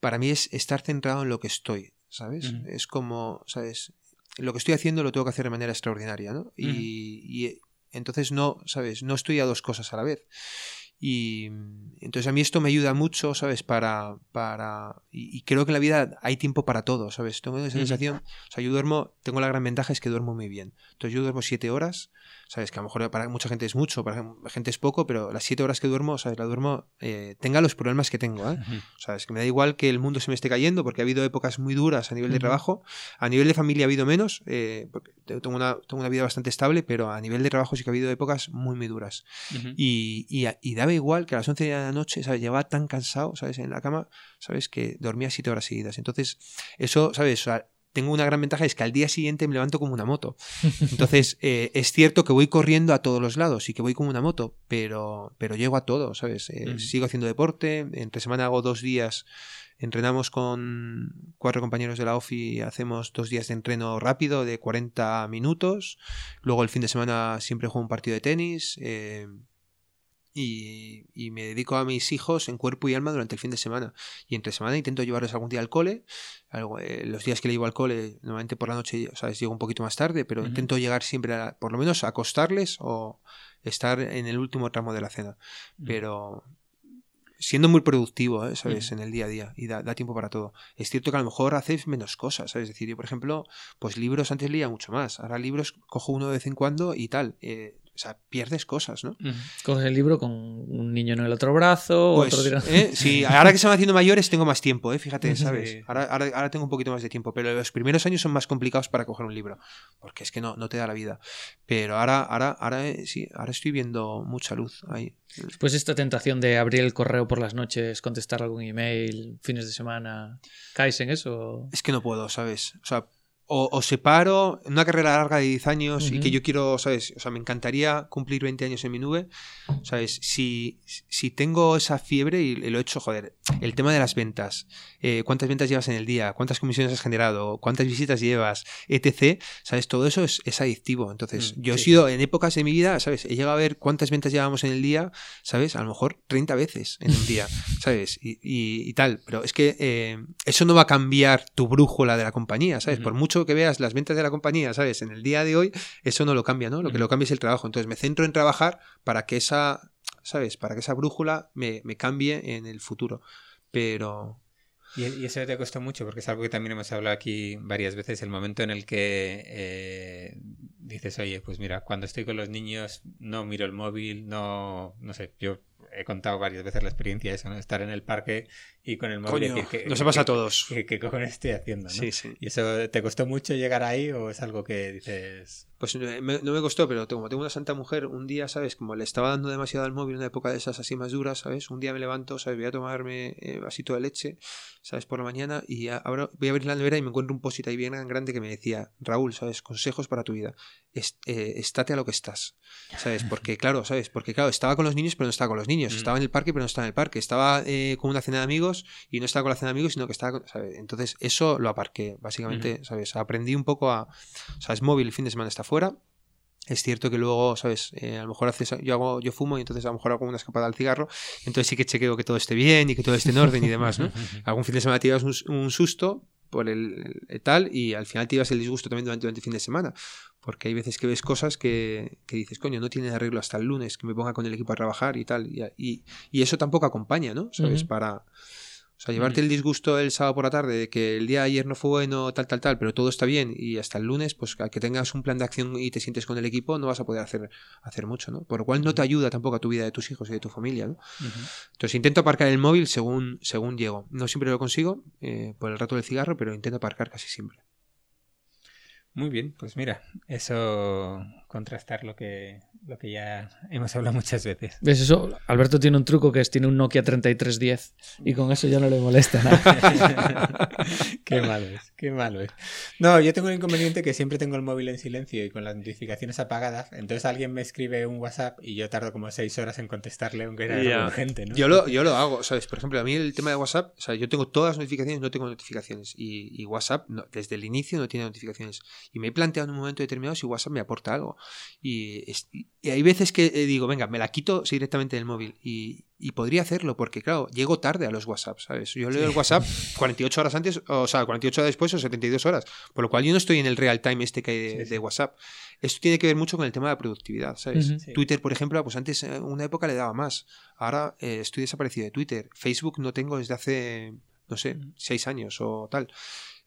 para mí es estar centrado en lo que estoy, ¿sabes? Es como, ¿sabes? Lo que estoy haciendo lo tengo que hacer de manera extraordinaria, ¿no? y, y entonces no, ¿sabes? No estoy a dos cosas a la vez. Y entonces a mí esto me ayuda mucho, ¿sabes? Para, para, y, creo que en la vida hay tiempo para todo, ¿sabes? Tengo esa sensación, o sea, yo duermo, tengo la gran ventaja es que duermo muy bien. Entonces yo duermo siete horas sabes que a lo mejor para mucha gente es mucho, para gente es poco, pero las siete horas que duermo, sabes, la duermo, eh, tenga los problemas que tengo, ¿eh? Sabes, que me da igual que el mundo se me esté cayendo, porque ha habido épocas muy duras a nivel de trabajo, a nivel de familia ha habido menos, eh, porque tengo una, tengo una vida bastante estable, pero a nivel de trabajo sí que ha habido épocas muy, muy duras. y, y, daba igual que a las 11 de la noche, ¿sabes? Llevaba tan cansado, ¿sabes? En la cama, ¿sabes? Que dormía siete horas seguidas. Entonces, eso, ¿sabes? O tengo una gran ventaja, es que al día siguiente me levanto como una moto. Entonces, eh, es cierto que voy corriendo a todos los lados y que voy como una moto, pero, pero llego a todo, ¿sabes? Eh, sigo haciendo deporte, entre semana hago dos días, entrenamos con cuatro compañeros de la OFI, hacemos dos días de entreno rápido de 40 minutos, luego el fin de semana siempre juego un partido de tenis. Eh, y, me dedico a mis hijos en cuerpo y alma durante el fin de semana. Y entre semana intento llevarlos algún día al cole. Eh, los días que le llevo al cole, normalmente por la noche, ¿sabes? Llego un poquito más tarde, pero intento llegar siempre, a, por lo menos, a acostarles o estar en el último tramo de la cena. Pero siendo muy productivo, ¿eh? ¿sabes? En el día a día y da, tiempo para todo. Es cierto que a lo mejor haces menos cosas, ¿sabes? Es decir, yo, por ejemplo, pues libros antes leía mucho más. Ahora libros cojo uno de vez en cuando y tal. Eh, o sea, pierdes cosas, ¿no?
Coges el libro con un niño en el otro brazo,
pues,
otro
¿eh? Sí, ahora que se van haciendo mayores tengo más tiempo, ¿eh? Fíjate, ¿sabes? Ahora, ahora, tengo un poquito más de tiempo, pero los primeros años son más complicados para coger un libro, porque es que no, no te da la vida. Pero ahora, ahora, ahora, eh, sí, ahora estoy viendo mucha luz ahí.
Pues esta tentación de abrir el correo por las noches, contestar algún email, fines de semana, ¿caes en eso?
Es que no puedo, ¿sabes? O sea, o, separo una carrera larga de 10 años y que yo quiero, ¿sabes? O sea, me encantaría cumplir 20 años en mi nube, ¿sabes? Si, si tengo esa fiebre y lo he hecho, joder, el tema de las ventas, eh, cuántas ventas llevas en el día, cuántas comisiones has generado, cuántas visitas llevas, etc., ¿sabes? Todo eso es, adictivo. Entonces, mm, yo he sido en épocas de mi vida, ¿sabes? He llegado a ver cuántas ventas llevamos en el día, ¿sabes? A lo mejor 30 veces en un día, ¿sabes? Y, y, tal, pero es que eh, eso no va a cambiar tu brújula de la compañía, ¿sabes? Por mucho que veas las ventas de la compañía, ¿sabes? En el día de hoy, eso no lo cambia, ¿no? Lo que lo cambia es el trabajo. Entonces me centro en trabajar para que esa, ¿sabes? Para que esa brújula me, cambie en el futuro. Pero...
Y, eso te costó mucho, porque es algo que también hemos hablado aquí varias veces, el momento en el que eh, dices, oye, pues mira, cuando estoy con los niños no miro el móvil, no, no sé, yo he contado varias veces la experiencia eso, ¿no? Estar en el parque y con el móvil
decir que, se pasa a todos.
¿Qué, qué cojones estoy haciendo? ¿no?
Sí, sí.
¿Y eso te costó mucho llegar ahí o es algo que dices...?
Pues no me costó, pero como tengo una santa mujer, un día, ¿sabes? Como le estaba dando demasiado al móvil en una época de esas así más duras, ¿sabes? Un día me levanto, ¿sabes? Voy a tomarme eh, vasito de leche, ¿sabes? Por la mañana y ahora voy a abrir la nevera y me encuentro un posit ahí bien grande que me decía, Raúl, ¿sabes? Consejos para tu vida. Eh, estate a lo que estás, ¿sabes? Porque, claro, ¿sabes? Porque, claro, estaba con los niños, pero no estaba con los niños. Mm. Estaba en el parque, pero no estaba en el parque. Estaba eh, con una cena de amigos y no estaba con la cena de amigos, sino que estaba con, ¿sabes? Entonces, eso lo aparqué, básicamente, ¿sabes? Aprendí un poco a. O sea, es móvil, el fin de semana está fuera. Es cierto que luego, ¿sabes? Eh, a lo mejor haces, yo hago, yo fumo y entonces a lo mejor hago una escapada al cigarro, entonces sí que chequeo que todo esté bien y que todo esté en orden y demás, ¿no? Algún fin de semana te un, un susto, por el, tal y al final te ibas el disgusto también durante, el fin de semana Porque hay veces que ves cosas que, que dices, coño, no tiene arreglo hasta el lunes, que me ponga con el equipo a trabajar y tal. Y, y- y eso tampoco acompaña, ¿no? ¿Sabes?
Ujú.
Para. O sea, llevarte el disgusto el sábado por la tarde de que el día de ayer no fue bueno, tal, tal, tal, pero todo está bien y hasta el lunes, pues a que tengas un plan de acción y te sientes con el equipo, no vas a poder hacer, hacer mucho, ¿no? Por lo cual no te ayuda tampoco a tu vida de tus hijos y de tu familia, ¿no? Entonces intento aparcar el móvil según, según llego. No siempre lo consigo eh, por el rato del cigarro, pero intento aparcar casi siempre.
Muy bien, pues mira, eso contrastar lo que, lo que ya hemos hablado muchas veces.
¿Ves eso? Alberto tiene un truco que es tiene un Nokia 3310 y con eso ya no le molesta nada.
qué malo es, qué malo es. No, yo tengo un inconveniente que siempre tengo el móvil en silencio y con las notificaciones apagadas. Entonces alguien me escribe un WhatsApp y yo tardo como seis horas en contestarle, aunque era algo urgente, ¿no?
Yo lo, yo lo hago, ¿sabes? Por ejemplo, a mí el tema de WhatsApp, o sea, yo tengo todas las notificaciones, no tengo notificaciones. Y, y WhatsApp, no- desde el inicio, no tiene notificaciones. Y me he planteado en un momento determinado si WhatsApp me aporta algo. Y, es- y hay veces que eh, digo, venga, me la quito directamente del móvil. Y, y podría hacerlo, porque claro, llego tarde a los WhatsApp, ¿sabes? Yo leo el WhatsApp 48 horas antes, o sea, 48 horas después o 72 horas. Por lo cual yo no estoy en el real time este que hay de,
Sí, sí.
de WhatsApp. Esto tiene que ver mucho con el tema de la productividad, ¿sabes? Twitter, por ejemplo, pues antes en una época le daba más. Ahora eh, estoy desaparecido de Twitter. Facebook no tengo desde hace, no sé, seis años o tal.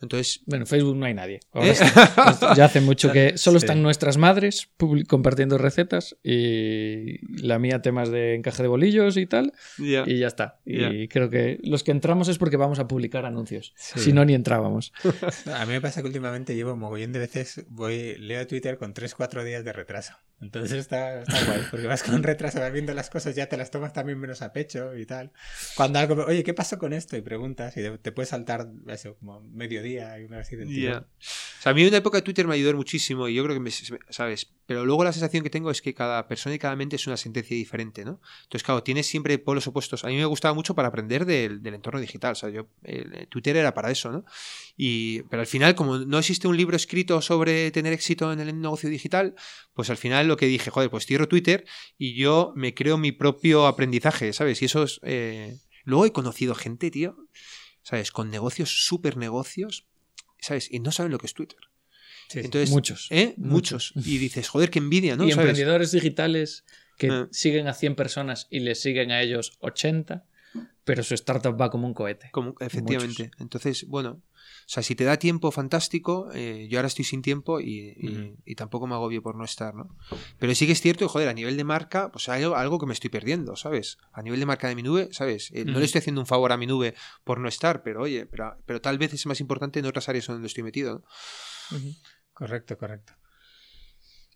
Entonces,
Bueno, en Facebook no hay nadie. Ahora
¿Eh?
está- ya hace mucho que solo
Sí.
están nuestras madres compartiendo recetas y la mía temas de encaje de bolillos y tal
ya.
y ya está. Y
Ya.
creo que los que entramos es porque vamos a publicar anuncios.
Sí.
Si no, ni entrábamos.
A mí me pasa que últimamente llevo mogollón de veces, voy, leo Twitter con 3-4 días de retraso. Entonces está, está guay, porque vas con retraso, vas viendo las cosas, ya te las tomas también menos a pecho y tal. Cuando algo, oye, ¿qué pasó con esto? Y preguntas y te, te puedes saltar eso, como mediodía
a mí una época de Twitter me ayudó muchísimo y yo creo que ¿sabes? Pero luego la sensación que tengo es que cada persona y cada mente es una sentencia diferente, ¿no? Entonces, claro, tienes siempre polos opuestos. A mí me gustaba mucho para aprender del, entorno digital. O sea, yo, Twitter era para eso, ¿no? Y, pero al final, como no existe un libro escrito sobre tener éxito en el negocio digital, pues al final lo que dije, joder, pues cierro Twitter y yo me creo mi propio aprendizaje, ¿sabes? Y eso es... eh, Luego he conocido gente, tío, ¿sabes? Con negocios, súper negocios, ¿sabes? Y no saben lo que es Twitter.
Sí.
Entonces,
Muchos.
¿eh? Muchos. Y dices, joder, qué envidia, ¿no?
y
¿Sabes?
emprendedores digitales que
Ah.
siguen a 100 personas y les siguen a ellos 80, pero su startup va como un cohete.
Como- efectivamente. Entonces, bueno, sea, si te da tiempo, fantástico. eh, yo ahora estoy sin tiempo y, y-
Ujú.
y tampoco me agobio por no estar, ¿no? Pero sí que es cierto, joder, a nivel de marca, pues hay algo, que me estoy perdiendo, ¿sabes? A nivel de marca de mi nube, ¿sabes? Eh, No le estoy haciendo un favor a mi nube por no estar, pero oye, pero, pero tal vez es más importante en otras áreas donde estoy metido, ¿no?
Correcto, correcto.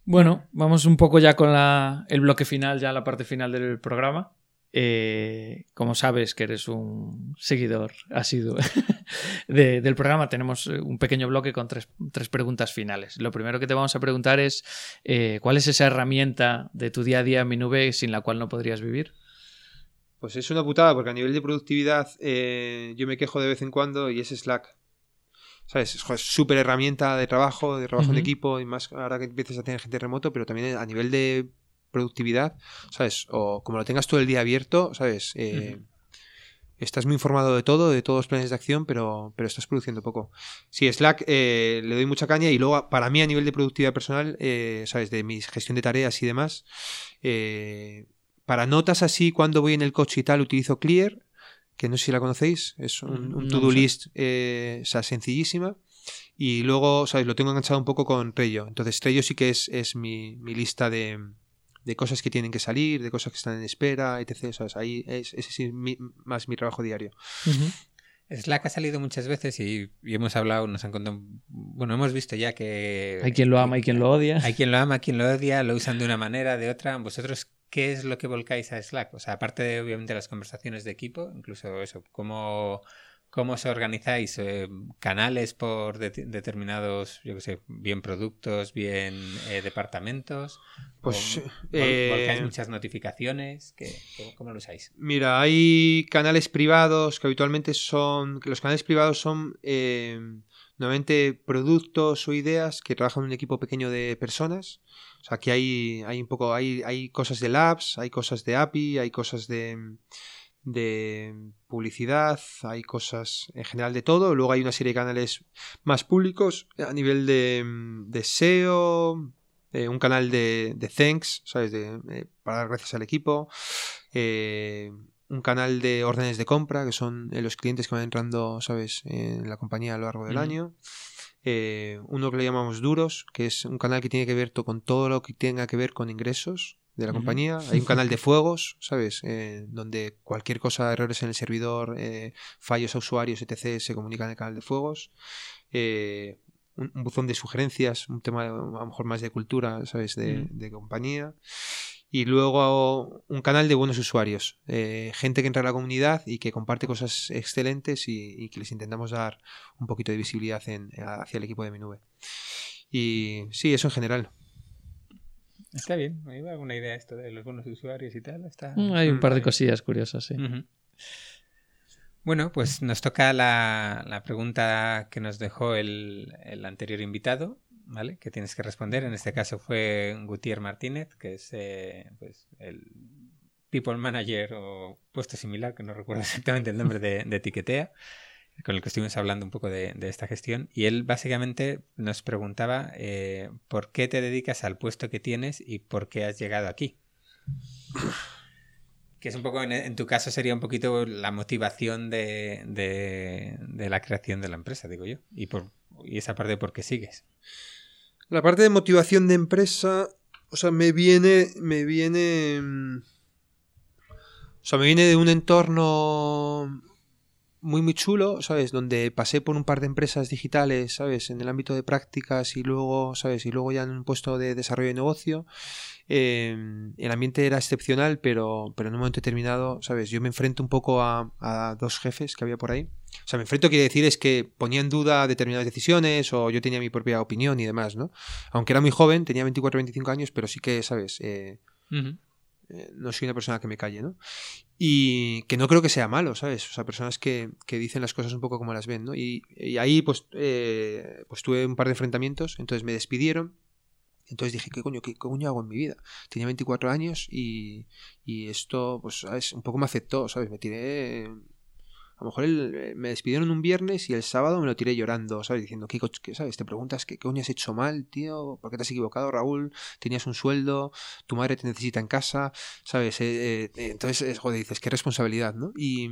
Bueno, vamos un poco ya con la- el bloque final, ya la parte final del programa. Eh, como sabes que eres un seguidor asiduo de- del programa, tenemos eh, un pequeño bloque con tres, tres preguntas finales. Lo primero que te vamos a preguntar es eh, ¿cuál es esa herramienta de tu día a día en mi nube sin la cual no podrías vivir?
Pues es una putada, porque a nivel de productividad eh, yo me quejo de vez en cuando y es Slack. ¿Sabes? Es súper herramienta de trabajo, de trabajo en equipo, y más ahora que empiezas a tener gente remoto, pero también a nivel de productividad, ¿sabes? O como lo tengas todo el día abierto, ¿sabes? Eh, Estás muy informado de todo, de todos los planes de acción, pero, pero estás produciendo poco. Sí, Slack eh, le doy mucha caña y luego para mí a nivel de productividad personal, eh, ¿sabes? De mi gestión de tareas y demás, para notas así, cuando voy en el coche y tal, utilizo Clear, que no sé si la conocéis, es un, un
No
to-do
sé.
list o sea, sencillísima. Y luego, ¿sabes? Lo tengo enganchado un poco con Trello. Entonces, Trello sí que es, es mi, mi lista de, de cosas que tienen que salir, de cosas que están en espera, etc. ¿sabes? Ahí es, ese es mi- más mi trabajo diario.
Slack ha salido muchas veces y, y hemos hablado, nos han contado, bueno, hemos visto ya que
Hay quien lo ama y quien lo odia.
hay quien lo ama, quien lo odia, lo usan de una manera, de otra. ¿Vosotros qué es lo que volcáis a Slack? O sea, aparte de obviamente las conversaciones de equipo, incluso eso, ¿cómo, cómo os organizáis? Eh, ¿Canales por de- determinados, yo qué sé, bien productos, bien eh, departamentos?
Pues,
¿O vol-
eh,
¿Volcáis muchas notificaciones? ¿Qué, cómo, cómo lo usáis?
Mira, hay canales privados que habitualmente son. que los canales privados son normalmente productos o ideas que trabajan un equipo pequeño de personas. O sea, aquí hay, hay un poco. Hay, hay cosas de labs, hay cosas de API, hay cosas de. De publicidad, hay cosas en general de todo. Luego hay una serie de canales más públicos a nivel de, de SEO, eh, un canal de, de thanks, ¿sabes? De, eh, para dar gracias al equipo. Eh, un canal de órdenes de compra, que son los clientes que van entrando, ¿sabes?, en la compañía a lo largo del año. uno que le llamamos Duros, que es un canal que tiene que ver con todo lo que tenga que ver con ingresos de la compañía. Hay un canal de fuegos, ¿sabes? Eh, donde cualquier cosa, errores en el servidor, eh, fallos a usuarios, etc., se comunican en el canal de fuegos. Eh, un, buzón de sugerencias, un tema a lo mejor más de cultura, ¿sabes? De, compañía. Y luego un canal de buenos usuarios, gente que entra a la comunidad y que comparte cosas excelentes y, que les intentamos dar un poquito de visibilidad hacia el equipo de mi nube. Y sí, eso en general.
Está bien, me iba una idea esto de los buenos usuarios y tal.
Mm, hay un par de cosillas curiosas, sí.
Bueno, pues nos toca la, pregunta que nos dejó el, anterior invitado, ¿vale? Que tienes que responder. En este caso fue Gutiérrez Martínez, que es eh, pues, el People Manager o puesto similar, que no recuerdo exactamente el nombre de, de Etiquetea con el que estuvimos hablando un poco de, esta gestión, y él básicamente nos preguntaba eh, por qué te dedicas al puesto que tienes y por qué has llegado aquí. Que es un poco, en, tu caso sería un poquito la motivación de, de, la creación de la empresa, digo yo, y, por, y esa parte de por qué sigues.
La parte de motivación de empresa, o sea, me viene, me viene, mm, o sea, me viene de un entorno muy muy chulo, ¿sabes? Donde pasé por un par de empresas digitales, ¿sabes? En el ámbito de prácticas y luego, ¿sabes? Y luego ya en un puesto de desarrollo de negocio. Em, el ambiente era excepcional, pero, pero en un momento determinado, ¿sabes? Yo me enfrento un poco a, a, dos jefes que había por ahí. O sea, me enfrento quiere decir es que ponía en duda determinadas decisiones o yo tenía mi propia opinión y demás, ¿no? Aunque era muy joven, tenía 24 o 25 años, pero sí que, ¿sabes? Eh, eh, no soy una persona que me calle, ¿no? Y que no creo que sea malo, ¿sabes? O sea, personas que, que dicen las cosas un poco como las ven, ¿no? Y, ahí, pues, eh, pues tuve un par de enfrentamientos, entonces me despidieron. Entonces dije, ¿qué coño, qué coño hago en mi vida? Tenía 24 años y, y esto, pues, ¿sabes? Un poco me afectó, ¿sabes? Me tiré a lo mejor eh, me despidieron un viernes y el sábado me lo tiré llorando, ¿sabes? Diciendo, ¿qué, qué sabes? Te preguntas, ¿qué, coño has hecho mal, tío? ¿Por qué te has equivocado, Raúl? Tenías un sueldo, tu madre te necesita en casa, ¿sabes? Eh, eh, entonces, joder, dices, qué responsabilidad, ¿no? Y,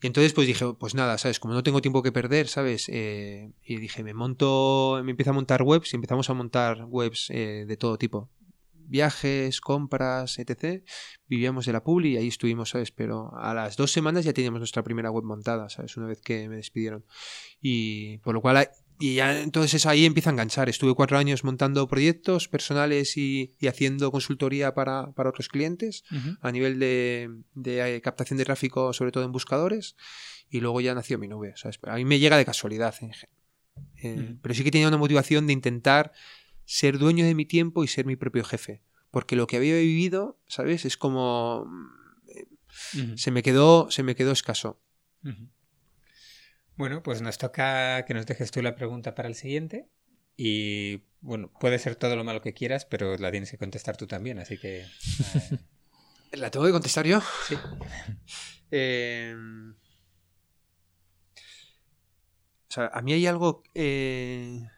entonces pues dije, pues nada, ¿sabes? Como no tengo tiempo que perder, ¿sabes? y dije, me monto, me empiezo a montar webs y empezamos a montar webs de todo tipo viajes, compras, etc. Vivíamos de la publi y ahí estuvimos, ¿sabes? Pero a las dos semanas ya teníamos nuestra primera web montada, ¿sabes? Una vez que me despidieron. Y por lo cual, y ya entonces ahí empieza a enganchar. Estuve cuatro años montando proyectos personales y, haciendo consultoría para, otros clientes a nivel de, eh, captación de tráfico, sobre todo en buscadores. Y luego ya nació mi nube. ¿sabes? A mí me llega de casualidad. Eh, pero sí que tenía una motivación de intentar ser dueño de mi tiempo y ser mi propio jefe. Porque lo que había vivido, ¿sabes? Es como... Se me quedó, se me quedó escaso.
Bueno, pues nos toca que nos dejes tú la pregunta para el siguiente. Y bueno, puede ser todo lo malo que quieras, pero la tienes que contestar tú también, así que.
Eh. ¿La tengo que contestar yo? Sí. Em, o sea, a mí hay algo. Eh,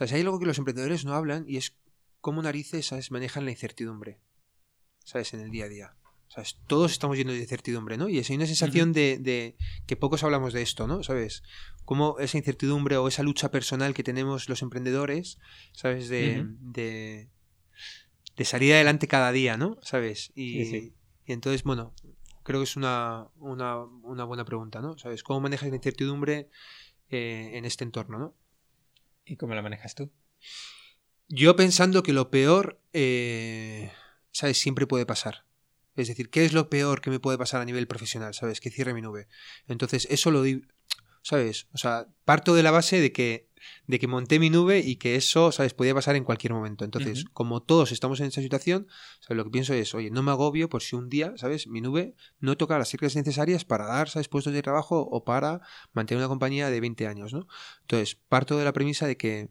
sea, si hay algo que los emprendedores no hablan y es cómo narices ¿sabes? manejan la incertidumbre, ¿sabes? En el día a día. ¿Sabes? Todos estamos llenos de incertidumbre, ¿no? Y hay una sensación de, que pocos hablamos de esto, ¿no? ¿Sabes? Cómo esa incertidumbre o esa lucha personal que tenemos los emprendedores, ¿sabes? De, de, salir adelante cada día, ¿no? ¿Sabes? Y, entonces, bueno, creo que es una, una, buena pregunta, ¿no? ¿Sabes? ¿Cómo manejas la incertidumbre eh, en este entorno, ¿no?
¿Y cómo la manejas tú?
Yo pensando que lo peor, eh, ¿sabes? Siempre puede pasar. Es decir, ¿qué es lo peor que me puede pasar a nivel profesional? ¿Sabes? Que cierre mi nube. Entonces, eso lo ¿sabes? O sea, parto de la base de que de que monté mi nube y que eso, ¿sabes? Podía pasar en cualquier momento. Entonces, como todos estamos en esa situación, ¿sabes? Lo que pienso es, oye, no me agobio por si un día, ¿sabes? Mi nube no toca las reglas necesarias para dar, ¿sabes? Puestos de trabajo o para mantener una compañía de 20 años, ¿no? Entonces, parto de la premisa de que,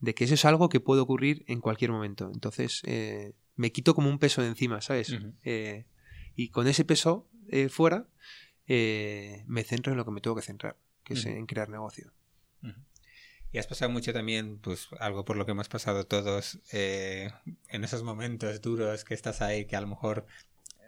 de que eso es algo que puede ocurrir en cualquier momento. Entonces, eh, me quito como un peso de encima, ¿sabes? Eh, Y con ese peso eh, fuera, me centro en lo que me tengo que centrar, que es en crear negocio.
Y has pasado mucho también, pues algo por lo que hemos pasado todos eh, en esos momentos duros que estás ahí, que a lo mejor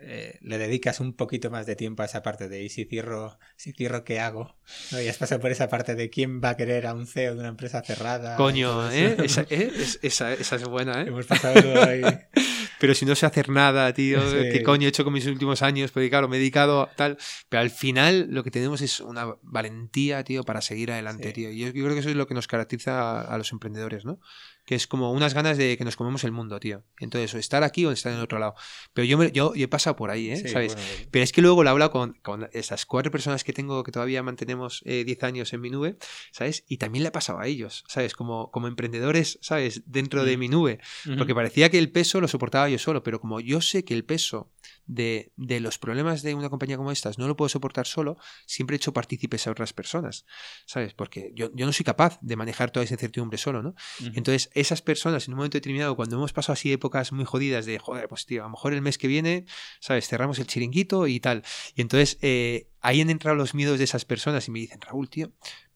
eh, le dedicas un poquito más de tiempo a esa parte de y si cierro, si cierro, ¿qué hago? ¿No? Y has pasado por esa parte de quién va a querer a un CEO de una empresa cerrada.
Coño, ¿eh? Esa, ¿eh? Es- esa, esa es buena, ¿eh?
Hemos pasado todo ahí.
Pero si no sé hacer nada, tío,
Sí.
¿qué coño he hecho con mis últimos años? Porque claro, me he dedicado a tal. Pero al final lo que tenemos es una valentía, tío, para seguir adelante,
Sí.
tío. Y yo, yo creo que eso es lo que nos caracteriza a, a los emprendedores, ¿no? Que es como unas ganas de que nos comemos el mundo, tío. Entonces, o estar aquí o estar en otro lado. Pero yo, me- yo, yo he pasado por ahí, ¿eh?
Sí,
¿Sabes?
bueno,
Pero es que luego lo he hablado con, con esas cuatro personas que tengo que todavía mantenemos eh, 10 años en mi nube, ¿sabes? Y también le ha pasado a ellos, ¿sabes? Como, como emprendedores, ¿sabes? Dentro de
Mm.
mi nube.
Ujú.
Porque parecía que el peso lo soportaba yo solo, pero como yo sé que el peso de, de los problemas de una compañía como estas no lo puedo soportar solo, siempre he hecho partícipes a otras personas, ¿sabes? Porque yo, yo no soy capaz de manejar toda esa incertidumbre solo, ¿no? Entonces, esas personas en un momento determinado, cuando hemos pasado así épocas muy jodidas de, joder, pues tío, a lo mejor el mes que viene, ¿sabes? Cerramos el chiringuito y tal. Y entonces, eh, ahí han entrado los miedos de esas personas y me dicen, Raúl, tío,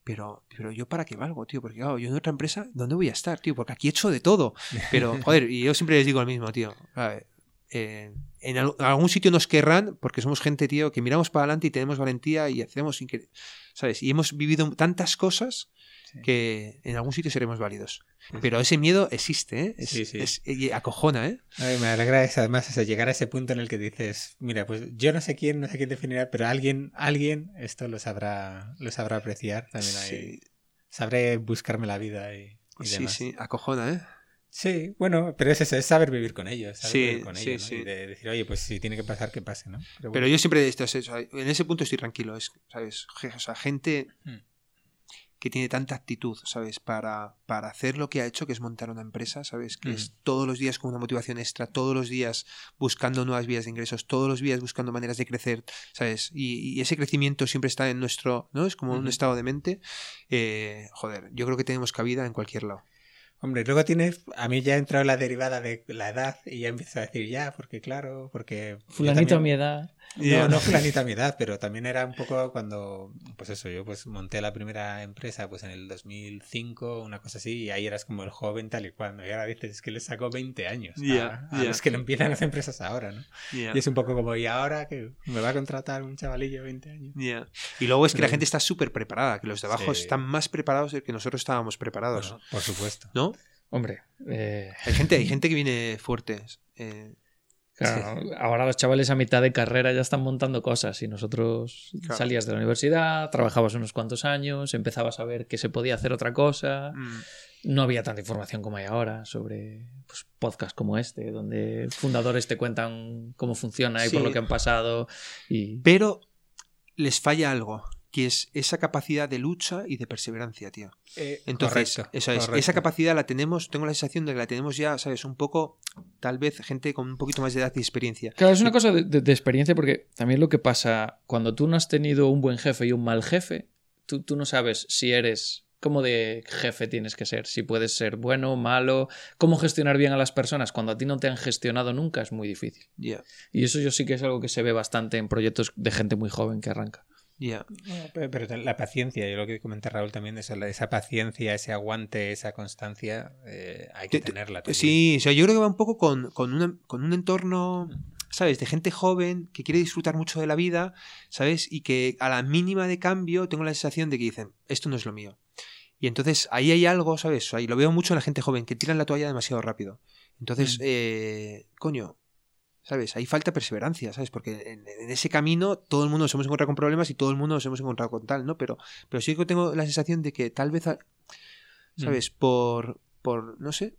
pero, pero yo para qué valgo, tío, porque claro, yo en otra empresa, ¿dónde voy a estar, tío? Porque aquí he hecho de todo. Pero, joder, y yo siempre les digo lo mismo, tío. A ver, eh, en al- algún sitio nos querrán porque somos gente, tío, que miramos para adelante y tenemos valentía y hacemos, ¿sabes? Y hemos vivido tantas cosas
Sí.
que en algún sitio seremos válidos.
Sí.
Pero ese miedo existe, ¿eh? Es,
Sí, sí.
es- y acojona, ¿eh?
Ay, me alegra eso, además eso, llegar a ese punto en el que dices, mira, pues yo no sé quién, no sé quién definirá, pero alguien, alguien esto lo sabrá, lo sabrá apreciar también.
Sí,
Sabré buscarme la vida y, y
sí,
demás.
sí, acojona, ¿eh?
Sí, bueno, pero es eso, es saber vivir con ellos, saber
Sí,
vivir con
sí,
ellos, ¿no?
sí.
Y de decir, oye, pues si tiene que pasar, que pase, ¿no?
Pero
bueno.
yo siempre, esto en ese punto estoy tranquilo, es, ¿sabes? O sea, gente
Hmm.
que tiene tanta actitud, ¿sabes? Para, para hacer lo que ha hecho, que es montar una empresa, ¿sabes? Que es todos los días con una motivación extra, todos los días buscando nuevas vías de ingresos, todos los días buscando maneras de crecer, ¿sabes? Y, y ese crecimiento siempre está en nuestro, ¿no? Es como un estado de mente. Eh, joder, yo creo que tenemos cabida en cualquier lado.
Hombre, luego tienes, a mí ya ha entrado la derivada de la edad y ya empiezo a decir ya, porque claro, porque...
Fulanito a mi edad.
No, no fulanita a mi edad, pero también era un poco cuando, pues eso, yo pues monté la primera empresa pues en el 2005, una cosa así, y ahí eras como el joven tal y cual. Y ahora dices, es que le sacó 20 años a-
Ya,
a, los que no empiezan las empresas ahora, ¿no? Y es un poco como, ¿y ahora que me va a contratar un chavalillo de 20 años?
Y luego es que la gente está súper preparada, que los de abajo
Sí.
están más preparados de que nosotros estábamos preparados,
Bueno, por supuesto.
¿no?
Hombre, eh,
Hay gente, hay gente que viene fuerte. eh,
claro, ahora los chavales a mitad de carrera ya están montando cosas y nosotros
Claro.
salías de la universidad, trabajabas unos cuantos años, empezabas a ver que se podía hacer otra cosa.
mm,
No había tanta información como hay ahora sobre pues, podcasts como este, donde fundadores te cuentan cómo funciona y por lo que han pasado. Y
Pero les falla algo, que es esa capacidad de lucha y de perseverancia, tío.
Eh,
Entonces,
correcto,
eso es,
correcto.
esa capacidad la tenemos, tengo la sensación de que la tenemos ya, ¿sabes? Un poco, tal vez, gente con un poquito más de edad y experiencia.
Claro, es una cosa de, de- de experiencia porque también lo que pasa cuando tú no has tenido un buen jefe y un mal jefe, tú, tú no sabes si eres... ¿Cómo de jefe tienes que ser? Si puedes ser bueno, malo, cómo gestionar bien a las personas cuando a ti no te han gestionado nunca es muy difícil.
Ya,
Y eso yo sí que es algo que se ve bastante en proyectos de gente muy joven que arranca.
Ya.
No, pero, pero la paciencia, yo lo que comenta Raúl también, eso, la- esa paciencia, ese aguante, esa constancia, eh, hay que
Te- te-
tenerla. también.
Sí, o sea, yo creo que va un poco con, con, una- con un entorno, ¿sabes? De gente joven que quiere disfrutar mucho de la vida, ¿sabes? Y que a la mínima de cambio tengo la sensación de que dicen, esto no es lo mío. Y entonces ahí hay algo, ¿sabes? Ahí lo veo mucho en la gente joven, que tiran la toalla demasiado rápido. Entonces,
Mm.
eh, coño, ¿sabes? Ahí falta perseverancia, ¿sabes? Porque en, en ese camino todo el mundo nos hemos encontrado con problemas y todo el mundo nos hemos encontrado con tal, ¿no? Pero, pero sí que tengo la sensación de que tal vez, a- ¿sabes? Por, por, no sé,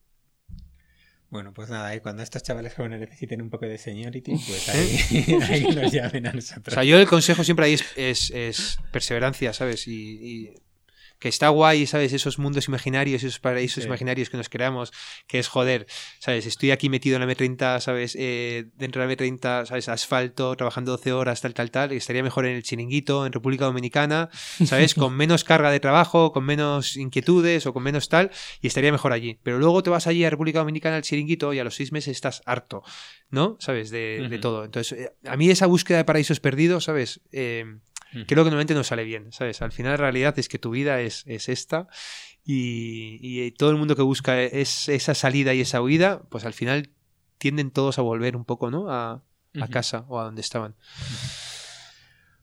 Bueno, pues nada, y cuando estos chavales jóvenes necesiten un poco de seniority, pues ahí, ahí nos llamen a
O
nosotros.
sea, yo el consejo siempre ahí es, es- es perseverancia, ¿sabes? Y, y- que está guay, ¿sabes? Esos mundos imaginarios, esos paraísos imaginarios que nos creamos, que es joder, ¿sabes? Estoy aquí metido en la M30, ¿sabes? Eh, dentro de la M30, ¿sabes? Asfalto, trabajando 12 horas, tal, tal, tal, estaría mejor en el chiringuito, en República Dominicana, ¿sabes? Con menos carga de trabajo, con menos inquietudes o con menos tal, y estaría mejor allí. Pero luego te vas allí a República Dominicana al chiringuito y a los seis meses estás harto, ¿no? ¿Sabes? De, todo. Entonces, eh, a mí esa búsqueda de paraísos perdidos, ¿sabes? Eh, creo que normalmente no sale bien, ¿sabes? Al final la realidad es que tu vida es, esta y, todo el mundo que busca es, esa salida y esa huida, pues al final tienden todos a volver un poco, ¿no? A, casa o a donde estaban.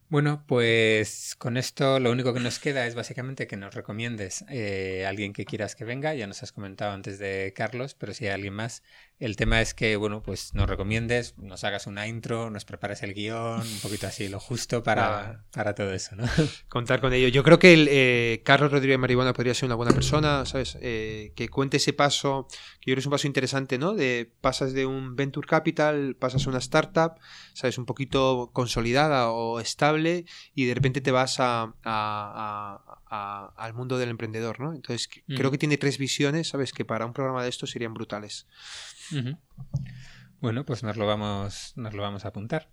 Bueno, pues con esto lo único que nos queda es básicamente que nos recomiendes eh, a alguien que quieras que venga. Ya nos has comentado antes de Carlos, pero si hay alguien más, el tema es que, bueno, pues nos recomiendes, nos hagas una intro, nos prepares el guion, un poquito así, lo justo para, para todo eso, ¿no?
Contar con ello. Yo creo que el, eh, Carlos Rodríguez Maribona podría ser una buena persona, ¿sabes? Eh, que cuente ese paso, que yo creo que es un paso interesante, ¿no? De pasas de un venture capital, pasas a una startup, ¿sabes? Un poquito consolidada o estable y de repente te vas a, al mundo del emprendedor, ¿no? Entonces, creo que tiene tres visiones, ¿sabes? Que para un programa de estos serían brutales.
Bueno, pues nos lo vamos, nos lo vamos a apuntar.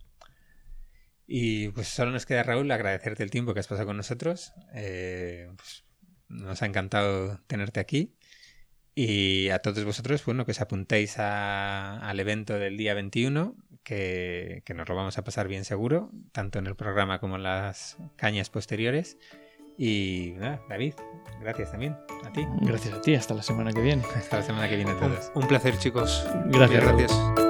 Y pues solo nos queda, Raúl, agradecerte el tiempo que has pasado con nosotros. Eh, pues, nos ha encantado tenerte aquí. Y a todos vosotros, bueno, que os apuntéis al evento del día 21, que, que, nos lo vamos a pasar bien seguro, tanto en el programa como en las cañas posteriores. Y nada, David, gracias también a ti.
Gracias a ti, hasta la semana que viene.
Hasta la semana que viene a todos.
Un, placer, chicos.
Gracias. Gracias.